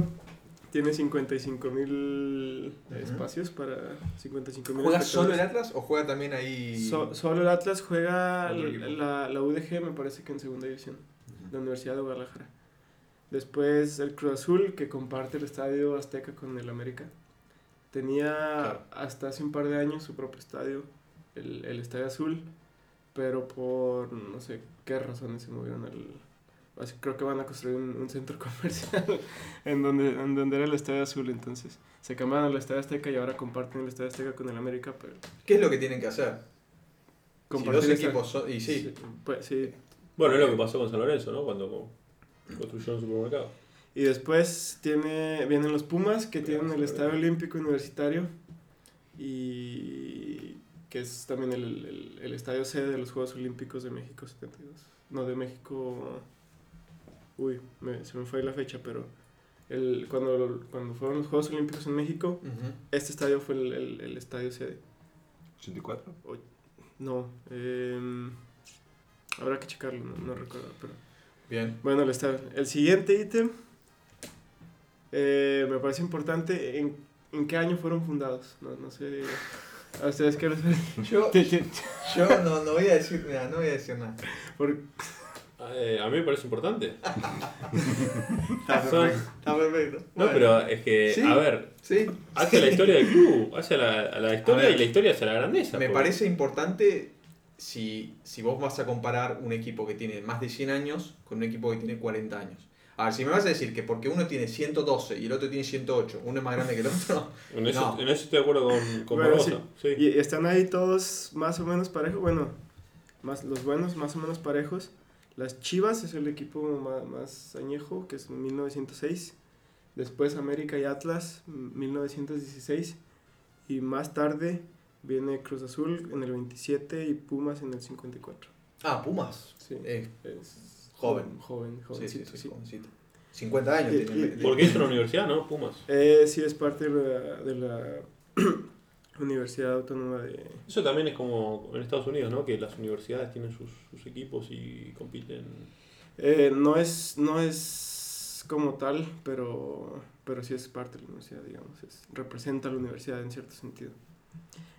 tiene 55 mil Ujú. espacios para 55 mil ¿Juega solo el Atlas o juega también ahí? So- solo el Atlas juega la, la, UDG, me parece que en segunda división, la Universidad de Guadalajara. Después el Cruz Azul, que comparte el estadio Azteca con el América. Tenía Claro. hasta hace un par de años su propio estadio, el, el Estadio Azul, pero por no sé qué razones se movieron al... así creo que van a construir un, un centro comercial en donde, en donde era el Estadio Azul, entonces se cambiaron al Estadio Azteca y ahora comparten el Estadio Azteca con el América, pero... ¿Qué es lo que tienen que hacer? Si compartir dos esta- equipos son... Y sí, pues, sí, Bueno, es lo que pasó con San Lorenzo, ¿no? Cuando construyeron un supermercado. Y después tiene, vienen los Pumas, que tienen el Estadio Olímpico Universitario, y que es también el, el- el estadio sede de los Juegos Olímpicos de México 72. No, de México... Uy, me- se me fue la fecha, pero el, cuando, cuando fueron los Juegos Olímpicos en México, Ujú. este estadio fue el, el- el estadio sede. 84. No, em, habrá que checarlo, no, no recuerdo, pero... Bien. Bueno, el estadio. El siguiente ítem eh, me parece importante, ¿en, en qué año fueron fundados? No, no sé, ¿a ustedes qué les Yo, yo no, no voy a decir nada, no voy a decir nada. por- Eh, a mí me parece importante. Está Son- perfecto. Está perfecto. No, Bueno, pero es que, Sí. a ver, Sí. hace la historia del club, hace la, a la historia A ver, y la historia hacia la grandeza. Me porque- parece importante si, si vos vas a comparar un equipo que tiene más de 100 años con un equipo que tiene 40 años. A ver, si me vas a decir que porque uno tiene 112 y el otro tiene 108, uno es más grande que el otro, En eso, No. en eso estoy de acuerdo con, con Bueno, Barbosa. Sí. Y, y están ahí todos más o menos parejos, bueno, más, los buenos más o menos parejos. Las Chivas es el equipo más, más añejo, que es 1906. Después América y Atlas, 1916. Y más tarde viene Cruz Azul en el 27 y Pumas en el 54. Ah, Pumas. Sí. Eh, Es Joven. Joven, sí, sí, jovencito, sí, sí. jovencito. 50 años Y- tiene. y- Porque es una universidad, ¿no? Pumas. Eh, sí, es parte de la, de la Universidad Autónoma de... Eso también es como en Estados Unidos, ¿no? Que las universidades tienen sus, sus equipos y compiten. Eh, no, es, no es como tal, pero, pero sí es parte de la universidad, digamos. Es, representa a la universidad en cierto sentido.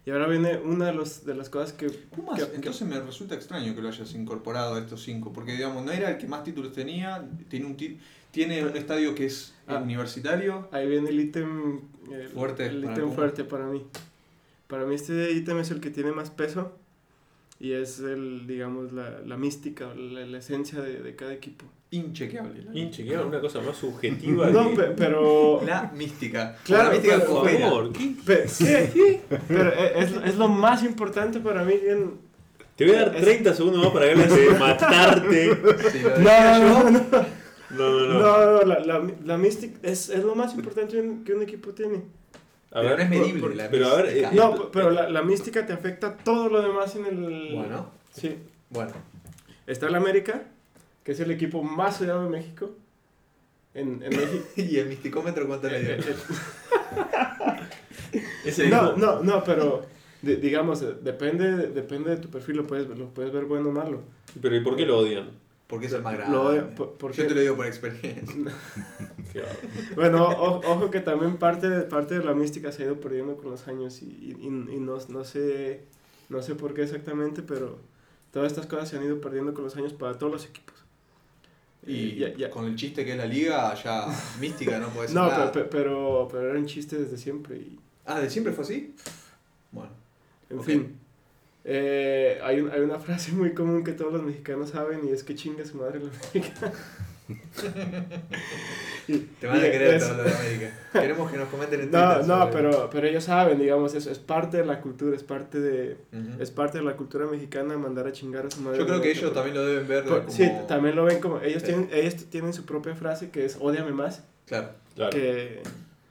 Y ahora viene una de, los, de las cosas que... Pumas, que- entonces me resulta extraño que lo hayas incorporado a estos cinco, porque digamos, no era el que más títulos tenía, tiene un, ti- tiene un estadio que es Ah. universitario. Ahí viene el ítem... Fuerte El ítem fuerte para mí. Para mí este ítem es el que tiene más peso y es el, digamos, la, la mística, la, la esencia de, de cada equipo. Inchequeable. la Inchequeable, una cosa más subjetiva. No, que- pe- pero... La mística. Claro, la mística pero- Por favor, ¿qué? pe- ¿qué? Pero e- es, es lo más importante para mí en, Te voy a dar Es- 30 segundos más para ganas de matarte. Sí, No, no, yo. no, no, No, no, no. no, no, la, la, la mística es, es lo más importante que un- que un equipo tiene. A Pero no es medible por- la pero a ver, mística. eh, No, pero la, la mística te afecta todo lo demás en el... Bueno, Sí. bueno. Está el América, que es el equipo más odiado de México. En, en México. ¿Y el misticómetro cuánto le dio? Eh, eh, no, no, no, pero di- digamos, eh, depende, depende de tu perfil, lo puedes, ver- lo puedes ver bueno o malo. Pero ¿y por qué lo odian? Porque es el más Lo grande. odio, por- porque- Yo te lo digo por experiencia. Bueno, o- ojo que también parte de, parte de la mística se ha ido perdiendo con los años y, y, y- y no, no, sé, no sé por qué exactamente, pero todas estas cosas se han ido perdiendo con los años para todos los equipos. Y Eh, ya- ya- con el chiste que es la liga, ya mística no puede ser No, nada. pe- pe- pero, pero, era un chiste desde siempre y, Ah, ¿de siempre fue así? Bueno. en Ok. fin. Eh, hay, hay una frase muy común que todos los mexicanos saben y es que chinga su madre la América. Te van a querer es- todo lo de América. Queremos que nos comenten en No, Twitter no, sobre- pero, pero ellos saben, digamos, es, es parte de la cultura, es parte de, Ujú. es parte de la cultura mexicana mandar a chingar a su madre. Yo creo que ellos también lo deben ver Por- como... Sí, también lo ven como. Ellos, Sí. tienen, ellos tienen su propia frase que es odiame más. Claro. Claro. Que,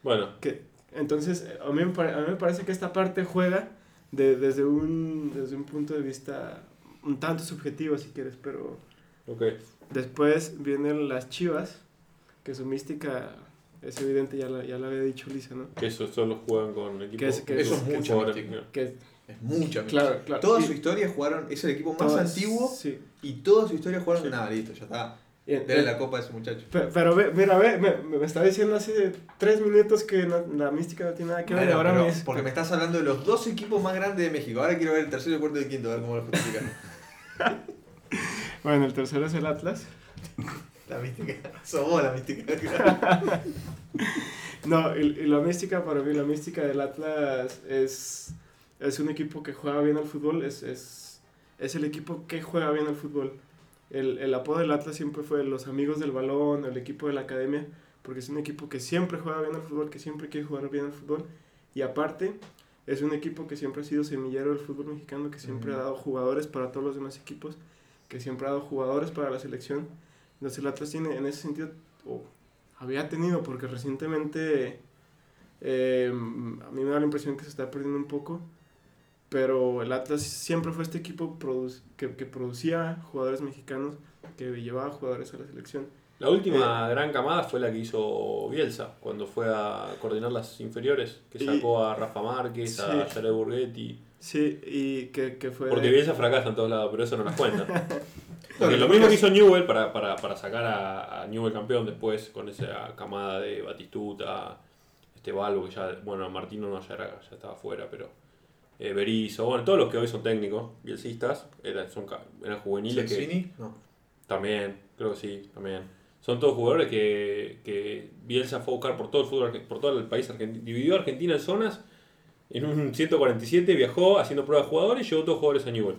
Bueno, que, entonces, a mí, a mí me parece que esta parte juega de- desde, un, desde un punto de vista un tanto subjetivo, si quieres, pero ok. después vienen las chivas, que su mística es evidente, ya la, ya la había dicho Lisa, ¿no? Que eso solo juegan con equipos. Que es- que Eso es que mucha mística. Que, Es mucha mística. claro, claro. Toda y su historia jugaron, es el equipo más todas- antiguo Sí. y toda su historia jugaron Sí. nada, listo, ya está. En- la copa a ese muchacho. Pe- Pero ve, mira, ve, me, me estaba diciendo hace tres minutos que no- la mística no tiene nada que ver. Bueno, ahora pero me porque me estás hablando de los dos equipos más grandes de México. Ahora quiero ver el tercero, el cuarto y el quinto, a ver cómo lo justifican. Bueno, el tercero es el Atlas. la mística. Somos la mística. No, y, y la mística para mí, la mística del Atlas es, es un equipo que juega bien al fútbol, es, es, es el equipo que juega bien al fútbol. El, el apodo del Atlas siempre fue los amigos del balón, el equipo de la academia, porque es un equipo que siempre juega bien al fútbol, que siempre quiere jugar bien al fútbol. Y aparte, es un equipo que siempre ha sido semillero del fútbol mexicano, que siempre ha dado jugadores para todos los demás equipos, que siempre ha dado jugadores para la selección. Entonces el Atlas tiene en ese sentido, o había tenido, porque recientemente eh, a mí me da la impresión que se está perdiendo un poco, pero el Atlas siempre fue este equipo produ- que, que producía jugadores mexicanos, que llevaba jugadores a la selección. La última gran camada fue la que hizo Bielsa, cuando fue a coordinar las inferiores, que Y- sacó a Rafa Márquez, a Sí. Jared Borghetti. Sí, y que, que fue... Porque Bielsa fracasa en todos lados, pero eso no nos cuenta. Porque lo mismo que hizo Newell para, para, para sacar a, a Newell campeón después, con esa camada de Batistuta, este Balbo, que ya, bueno, Martino no, ya, era, ya estaba fuera, pero eh, Berizzo, bueno, todos los que hoy son técnicos, bielsistas, eran, son, eran juveniles que... Celsini, no. También, creo que sí, también. Son todos jugadores que, que Bielsa fue a buscar por todo el fútbol, por todo el país argentino. Dividió a Argentina en zonas. En un 147 viajó haciendo pruebas de jugadores y llevó todos jugadores a Newell.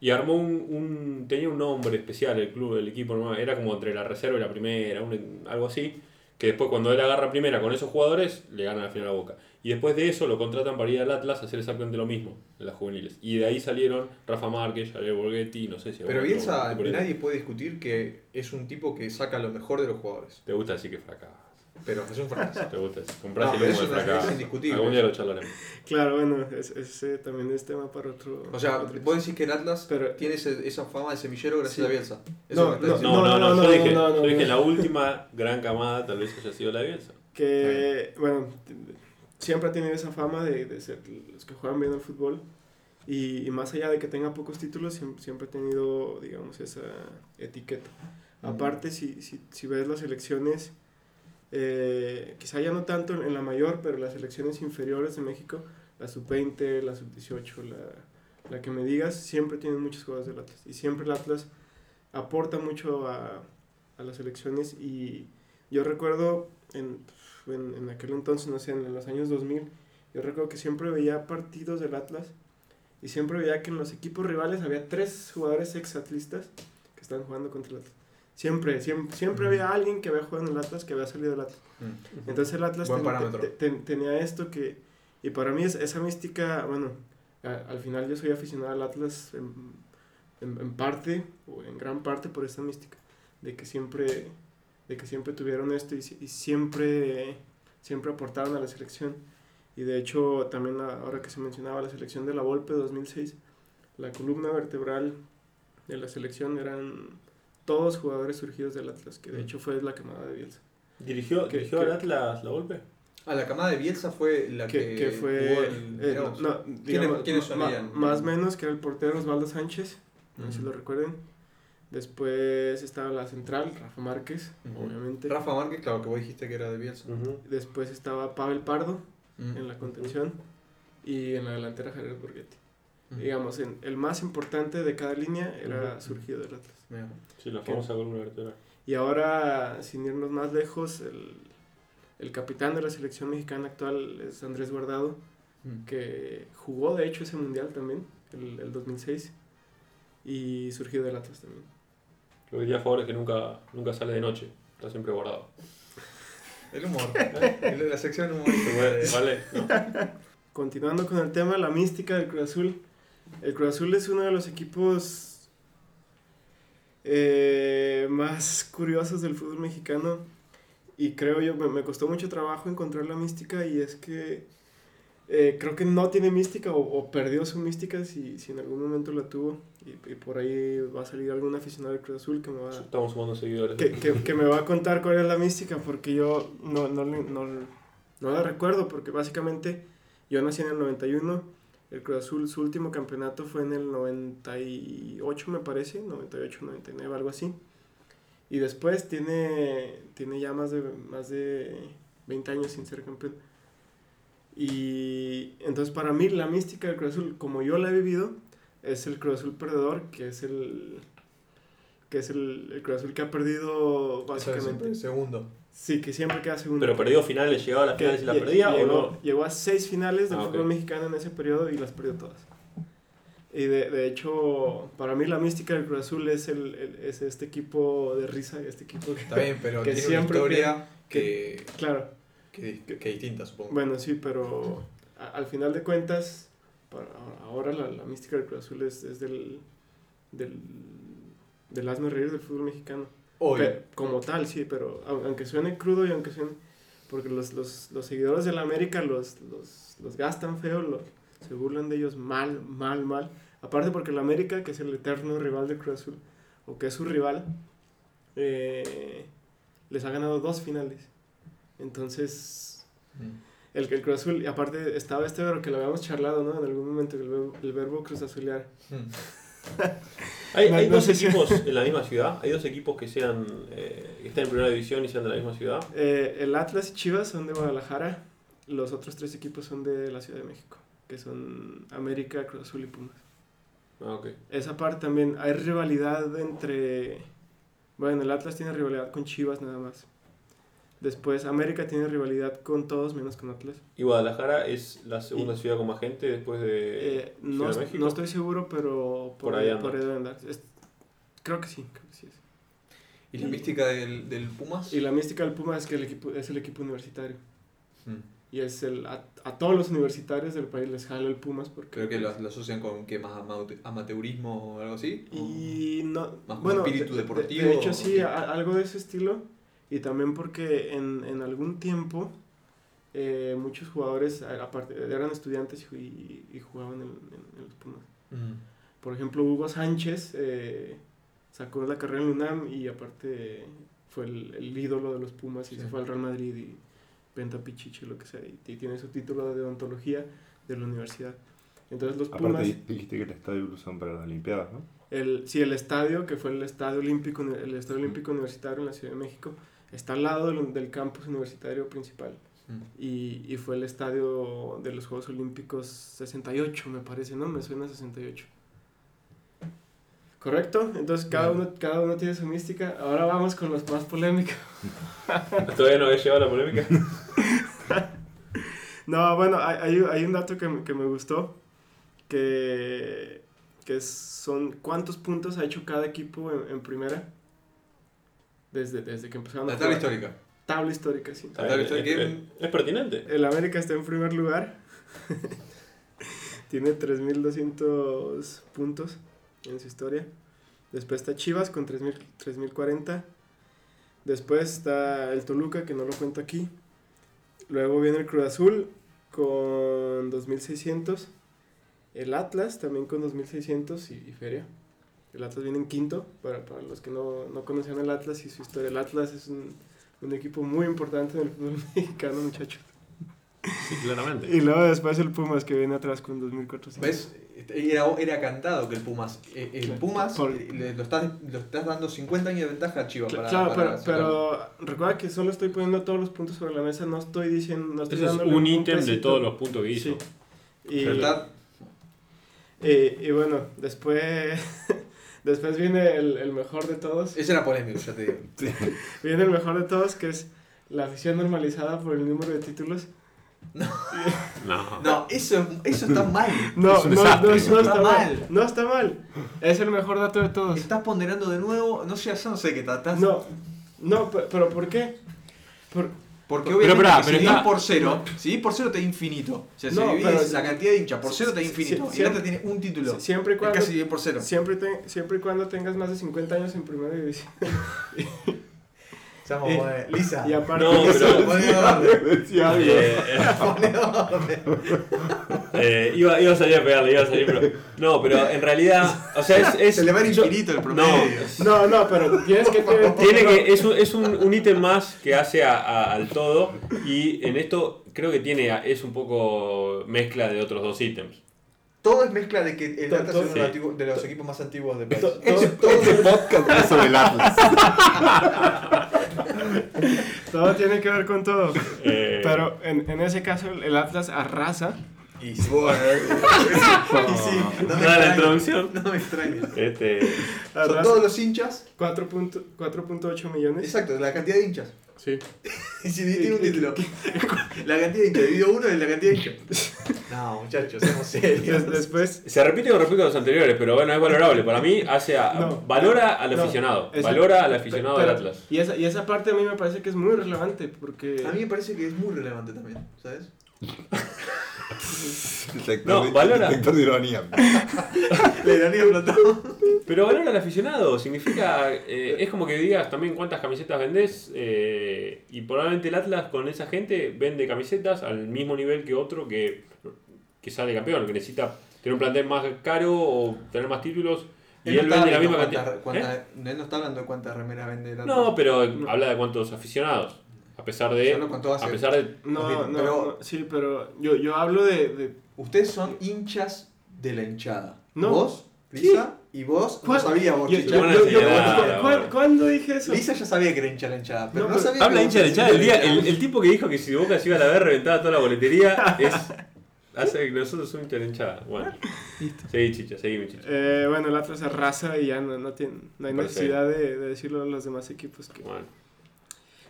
Y armó un, un- Tenía un nombre especial el club, el equipo. ¿no? Era como entre la reserva y la primera, un- algo así. Que después, cuando él agarra primera con esos jugadores, le gana la final a Boca. Y después de eso lo contratan para ir al Atlas a hacer exactamente lo mismo en las juveniles. Y de ahí salieron Rafa Márquez, Javier Borghetti, no sé si. Pero Bielsa, nadie puede discutir que es un tipo que saca lo mejor de los jugadores. Te gusta decir que fracasas. Pero es un fracaso. Te gusta eso del no es- fracaso. es indiscutible. Algún día lo charlaremos. Claro, bueno, es- ese también es tema para otro... O sea, otro- vos decís que el Atlas Pero- tiene ese- esa fama de semillero gracias Sí. a Bielsa. No, no, No, no, no. no, yo no, dije, no, no, yo dije no. la última gran camada tal vez haya sido la de Bielsa. que, bueno, t- siempre ha tenido esa fama de, de ser los que juegan bien al fútbol. Y, y más allá de que tenga pocos títulos, siempre, siempre ha tenido, digamos, esa etiqueta. Aparte, si, si, si ves las elecciones, eh, quizá ya no tanto en, la mayor, pero las elecciones inferiores de México, la sub-20, la sub-18, la, la que me digas, siempre tienen muchos jugadores del Atlas. Y siempre el Atlas aporta mucho a, a las elecciones. Y yo recuerdo en, en, en aquel entonces, no sé, en los años 2000, yo recuerdo que siempre veía partidos del Atlas y siempre veía que en los equipos rivales había tres jugadores exatlistas que estaban jugando contra el Atlas. Siempre, siempre, siempre había alguien que había jugado en el Atlas, que había salido del Atlas. Entonces el Atlas ten- parámetro. te- te- tenía esto que, y para mí es, esa mística, bueno, a- al final yo soy aficionado al Atlas en, en, en parte, o en gran parte por esta mística, de que siempre, de que siempre tuvieron esto y, y siempre, siempre aportaron a la selección. Y de hecho, también la- ahora que se mencionaba la selección de la Volpe 2006, la columna vertebral de la selección eran todos jugadores surgidos del Atlas, que de hecho fue la quemada de Bielsa. ¿Dirigió, Que- dirigió que- al Atlas la golpe? Ah, la camada de Bielsa fue la que, que, que fue el- eh, no, digamos, quiénes más o menos que era el portero Osvaldo Sánchez no sé si lo recuerden. Después estaba la central Rafa Márquez obviamente. Rafa Márquez, claro que vos dijiste que era de Bielsa. después estaba Pavel Pardo Mm. en la contención y en la delantera Jared Borghetti. Mm. digamos en, el más importante de cada línea era surgido del Atlas Mirá. Sí, la famosa columna vertebral. y ahora sin irnos más lejos el, el capitán de la selección mexicana actual es Andrés Guardado Mm. que jugó de hecho ese mundial también, el, el 2006, y surgió del Atlas también. Lo que tiene a favor es que nunca, nunca sale de noche. Está siempre guardado. El humor. El- la sección de- ¿Vale? ¿No? Continuando con el tema, la mística del Cruz Azul. El Cruz Azul es uno de los equipos eh, más curiosos del fútbol mexicano y creo yo, me, me costó mucho trabajo encontrar la mística y es que eh, creo que no tiene mística o, o perdió su mística si, si en algún momento la tuvo y, y por ahí va a salir algún aficionado del Cruz Azul que me va a... Estamos sumando seguidores. que, que, que me va a contar cuál es la mística, porque yo no, no, le- no, no la recuerdo, porque básicamente yo nací en el 91, el Cruz Azul, su último campeonato fue en el 98, me parece, 98, 99, algo así. Y después tiene, tiene ya más de, más de 20 años sin ser campeón. Y entonces para mí la mística del Cruz Azul, como yo la he vivido, es el Cruz Azul perdedor, que es el que es el, el Cruz Azul que ha perdido es básicamente. siempre, segundo. Sí, que siempre queda segundo. Pero perdió finales, llegaba a las Que finales y la lle- perdía o llegó, no. llegó a seis finales del Ah, fútbol mexicano en ese periodo y las perdió todas. Y de, de hecho, para mí la mística del Cruz Azul es, el, el- es este equipo de risa, este equipo que... Está bien, pero Que tiene siempre una historia que, Claro, que, que, es distinta, supongo. bueno, sí, pero a- al final de cuentas, para, ahora la, la mística del Cruz Azul es, es del, del, del hazme reír del fútbol mexicano. Hoy. Pe- como tal, sí, pero au- aunque suene crudo y aunque suene... Porque los, los, los seguidores de la América los, los, los gastan feo, los, se burlan de ellos mal, mal, mal. Aparte porque la América, que es el eterno rival de Cruz Azul, o que es su rival, eh, les ha ganado dos finales. Entonces, Mm. el, el Cruz Azul, y aparte estaba este verbo que lo habíamos charlado, ¿no? En algún momento, el verbo, el verbo Cruz Azulear. Mm. ¿Hay, No- hay no dos si- equipos en la misma ciudad? ¿Hay dos equipos que sean eh, que estén en primera división y sean de la misma ciudad? Eh, el Atlas y Chivas son de Guadalajara, los otros tres equipos son de la Ciudad de México, que son América, Cruz Azul y Pumas. Ah, ok. Esa parte también, hay rivalidad entre... Bueno, el Atlas tiene rivalidad con Chivas nada más. Después América tiene rivalidad con todos menos con Atlas. ¿Y Guadalajara es la segunda Y- ciudad con más gente después de Eh, no, de México? no estoy seguro, pero por, Por ahí por andar. Es- creo que sí, creo que sí es. ¿Y la mística del, del Pumas? Y la mística del Puma es que el equipo, es el equipo universitario. Mm. Y es el, a, a todos los universitarios del país les jala el Pumas porque... Creo que lo, lo asocian con que más amateurismo o algo así. Y no, Más bueno, espíritu de- de- deportivo, De, hecho, ¿o sí, a- algo de ese estilo. Y también porque en, en algún tiempo eh, muchos jugadores, a- aparte, eran estudiantes y, y jugaban en, en- en los Pumas. Mm. Por ejemplo, Hugo Sánchez eh, sacó la carrera en UNAM y aparte fue el, el ídolo de los Pumas y Sí. se fue al Real Madrid y Penta Pichichi, lo que sea. Y, y tiene su título de odontología de la universidad. Entonces los Aparte Pumas... di- dijiste que el estadio lo usan para las Olimpiadas, ¿no? El, sí, el estadio, que fue el Estadio Olímpico, el estadio Olímpico Universitario en la Ciudad de México, está al lado del, del campus universitario principal. Mm. Y, y fue el estadio de los Juegos Olímpicos 68, me parece, ¿no? Me suena 68. ¿Correcto? Entonces cada uno, cada uno tiene su mística. Ahora vamos con los más polémicos. ¿Todavía no había llegado la polémica? No, bueno, hay, hay, un dato que, me- que me gustó, que, que son cuántos puntos ha hecho cada equipo en, en primera desde, desde que empezaron La a tabla jugar. histórica. Tabla histórica, sí. Ah, es, ¿está es- bien? es pertinente. El América está en primer lugar. Tiene 3.200 puntos en su historia. Después está Chivas con 3.000 3.040. Después está el Toluca, que no lo cuento aquí. Luego viene el Cruz Azul con 2.600. El Atlas también con 2.600 y, y Feria. El Atlas viene en quinto, para, para los que no, no conocían el Atlas y su historia. El Atlas es un, un equipo muy importante en el fútbol mexicano, muchachos. Sí, claramente. Y luego después el Pumas que viene atrás con 2400. ¿Ves? Era, era cantado que el Pumas. eh, El Claro. Pumas Por- eh, le- lo, estás, lo estás dando 50 años de ventaja a Chivas. Cla- para- claro, para pero, pero recuerda que solo estoy poniendo todos los puntos sobre la mesa, no estoy diciendo, no estoy Ese es dándole un ítem de todos los puntos que hizo. Sí. Y, y bueno, después, después viene el, el mejor de todos. Ese era polémico, ya te digo. Viene el mejor de todos, que es la afición normalizada por el número de títulos. No. No, eso, eso está mal. No, Es un no, desastre. no, no Está está mal. mal. No está mal. Es el mejor dato de todos. Estás ponderando de nuevo. No sé, no sé qué estás. No, no, pe- pero ¿por qué? Por, Porque Pero, obviamente pero si está- por cero, si divís por cero te da infinito. O sea, si No, divides la cantidad de hinchas por cero te da infinito. sí, y el otro tiene un título. siempre y Es cuando casi por cero. Siempre, te- siempre y cuando tengas más de 50 años en primera división. Eh, eh, Lisa. Y aparte, No, pero- Pone orden. Eh, pone orden. eh, iba, iba a salir a pegarle, iba a salir, pero. No, pero en realidad. O sea, es. es- Se le va el infinito el promedio. No, no, no, pero tienes que tener. Tiene que, es un, es un, un ítem más que hace a- a- al todo y en esto creo que tiene es un poco mezcla de otros dos ítems. Todo es mezcla de que el Atlas es uno sí. de los equipos más antiguos del país. To- Ese- todo, Este podcast es sobre el Atlas. todo tiene que ver con todo. Eh, Pero en, en ese caso, el Atlas arrasa. Y sí, bueno, y sí, no me la extraña. introducción. No me extraña. Este, Son todos los hinchas. 4.8 millones. Exacto, la cantidad de hinchas. Sí. Y si tiene un título. La cantidad de hinchas dividido uno es la cantidad de hinchas. No, muchachos, seamos serios. Des- después, se repite con respecto a los anteriores, pero bueno, es valorable. Para mí, hace a- No. valora al No. aficionado. Valora al aficionado pero- del Atlas. Y esa, y esa parte a mí me parece que es muy relevante porque. A mí me parece que es muy relevante también, ¿sabes? Detector No, de- valora. Detector de ironía. La ironía explotó. Pero valora al aficionado, significa, eh, es como que digas también cuántas camisetas vendés eh, y probablemente el Atlas con esa gente vende camisetas al mismo nivel que otro que, que sale campeón, que necesita tener un plantel más caro o tener más títulos Y él no vende la misma cuántas- cantidad. ¿Eh? Él no está hablando de cuántas remeras vende el Atlas. No, pero habla de cuántos aficionados. A pesar de. Hace. A pesar de. No, no, pero- no, sí, pero yo, yo hablo de, de- Ustedes son hinchas de la hinchada. No. Vos, Lisa, y vos no ¿Cuál- sabía vos, yo- Chicha. yo- yo- sí, yo- era- ¿cu- era- cu- era- ¿Cuándo dije eso? Lisa ya sabía que era hincha de la hinchada, pero No, no, pero- sabía Habla hincha de vos hinchada del día. El, el tipo que dijo que si Boca se iba a la ver reventaba toda la boletería es. Hace que nosotros somos hincha de la hinchada. Bueno. Seguí, chicha, seguí, mi chicha. Eh, bueno, el Atlas arrasa y ya no, no, tiene, no hay parece necesidad de, de decirlo a los demás equipos. Que... Bueno.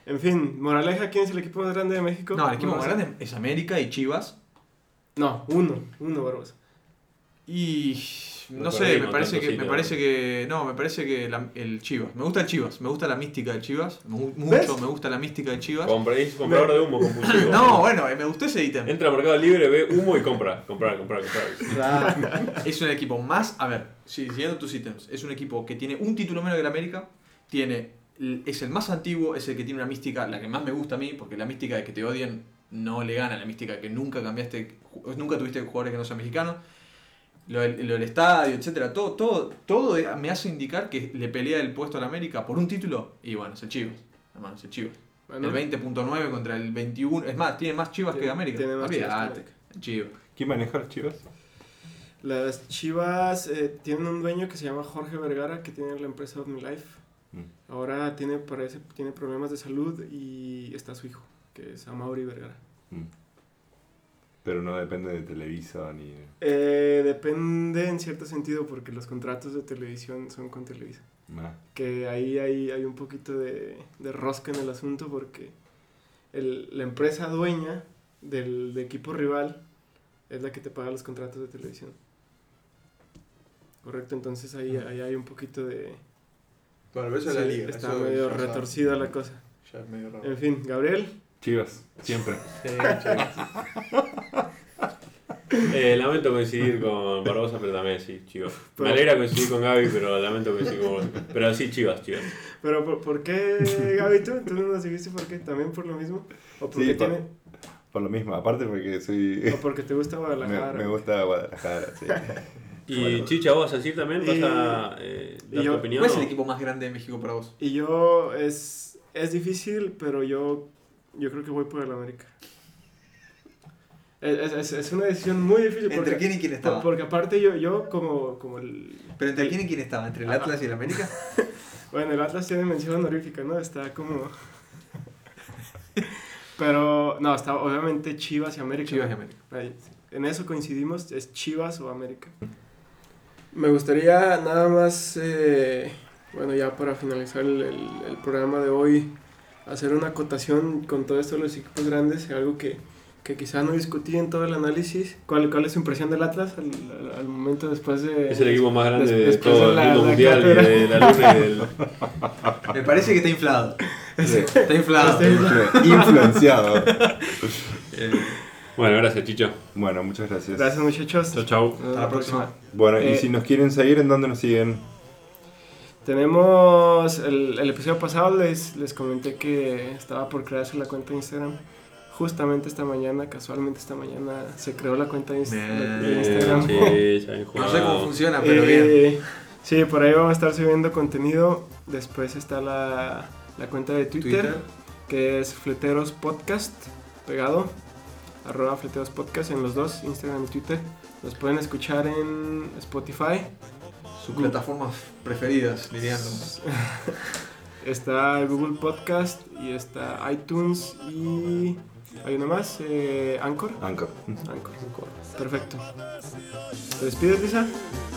En fin, Moraleja, ¿quién es el equipo más grande de México? No, el equipo más grande es América y Chivas. No, uno, uno, Barbosa. Y no sé, me parece que, me parece que, no, me parece que la- el Chivas, me gusta el Chivas, me gusta la mística del Chivas, mu- ¿Ves? mucho me gusta la mística del Chivas. Compra, es comprador de humo compulsivo. No, bueno, eh, me gustó ese ítem. Entra a Mercado Libre, ve humo y compra. Comprar, comprar, comprar. Es un equipo más, a ver, sí, siguiendo tus ítems, es un equipo que tiene un título menos que el América, tiene, es el más antiguo, es el que tiene una mística, la que más me gusta a mí, porque la mística de que te odien no le gana a la mística de que nunca cambiaste, nunca tuviste jugadores que no sean mexicanos. Lo del, lo del estadio, etcétera, todo, todo, todo me hace indicar que le pelea el puesto al América por un título y bueno, es el Chivas, hermano, es el Chivas. Bueno, El 20.9 contra el 21, es más, tiene más Chivas que América. tiene más Chivas que Olvídate, América. Chivas. ¿Quién maneja las chivas? Las Chivas eh, tienen un dueño que se llama Jorge Vergara, que tiene la empresa OmniLife. Mm. Ahora tiene, parece, tiene problemas de salud y está su hijo, que es Amaury Vergara. Mm. Pero no depende de Televisa ni... Eh, depende en cierto sentido porque los contratos de televisión son con Televisa. Ah, Que ahí hay, hay un poquito de, de rosca en el asunto porque el- la empresa dueña del de equipo rival es la que te paga los contratos de televisión. Correcto, entonces ahí, ahí hay un poquito de... Bueno, pero eso es sí, la liga. está eso medio retorcida la cosa. Ya es medio raro. En fin, Gabriel. Chivas, siempre. Eh, lamento coincidir con Barbosa, pero también sí, Chivas. Me alegra coincidir con Gaby, pero lamento coincidir con vos. Pero sí, Chivas, Chivas. Pero ¿por, por qué, Gaby, tú? ¿Tú no nos dijiste por qué? ¿También por lo mismo? ¿O porque, Sí, por- tiene, Por lo mismo, aparte porque soy... o porque te gusta me, Guadalajara? me gusta Guadalajara, sí. Y Chicha, ¿vos vas a decir también? ¿Vas Y- a eh, dar yo- tu opinión? ¿Cuál es el equipo más grande de México para vos? Y yo, es, es difícil, pero yo, yo creo que voy por el América. Es, es, es una decisión muy difícil. ¿Entre porque, quién y quién estaba? Porque aparte yo, yo como, como el... ¿Pero entre quién y quién estaba? ¿Entre el Atlas y el América? Bueno, el Atlas tiene mención honorífica, ¿no? Está como... Pero, no, está obviamente Chivas y América. Chivas y América. Ahí, En eso coincidimos, es Chivas o América. Me gustaría nada más, eh, bueno, ya para finalizar el, el- el programa de hoy, hacer una acotación con todo esto de los equipos grandes, algo que, que quizá no discutí en todo el análisis. ¿Cuál, cuál es su impresión del Atlas al, al- al momento después de... Es el equipo más grande Des- de todo de el la- mundo la mundial y de la luna y del... Me parece que está inflado. Sí. Está inflado. Está Influenciado. Eh, Bueno, gracias, Chicho. Bueno, muchas gracias. Gracias muchachos. Chau, chau. Hasta la próxima. Bueno, Eh, y si nos quieren seguir, ¿en dónde nos siguen? Tenemos el, el episodio pasado les, les comenté que estaba por crearse la cuenta de Instagram. Justamente esta mañana, casualmente esta mañana, se creó la cuenta de, Bien. de Instagram. Bien no sé cómo funciona, pero bien. Eh, sí, por ahí vamos a estar subiendo contenido. Después está la, la cuenta de Twitter, Twitter. que es Fleteros Podcast, pegado. Arroba Fleteros Podcast en los dos, Instagram y Twitter. Los pueden escuchar en Spotify. Sus plataformas preferidas, dirían. Está Google Podcast y está iTunes y hay una más, eh, Anchor. Anchor. Anchor. Perfecto. ¿Te despides, Lisa?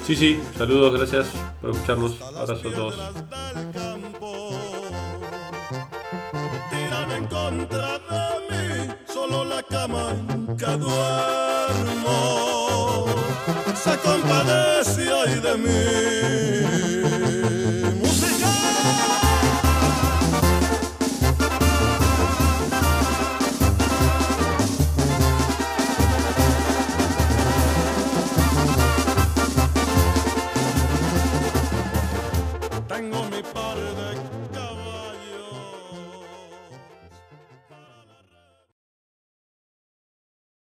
Sí, sí, saludos, gracias por escucharnos. Abrazos a todos. tiran en contra de mí, solo la cama en que duermo se compadece hoy de mí.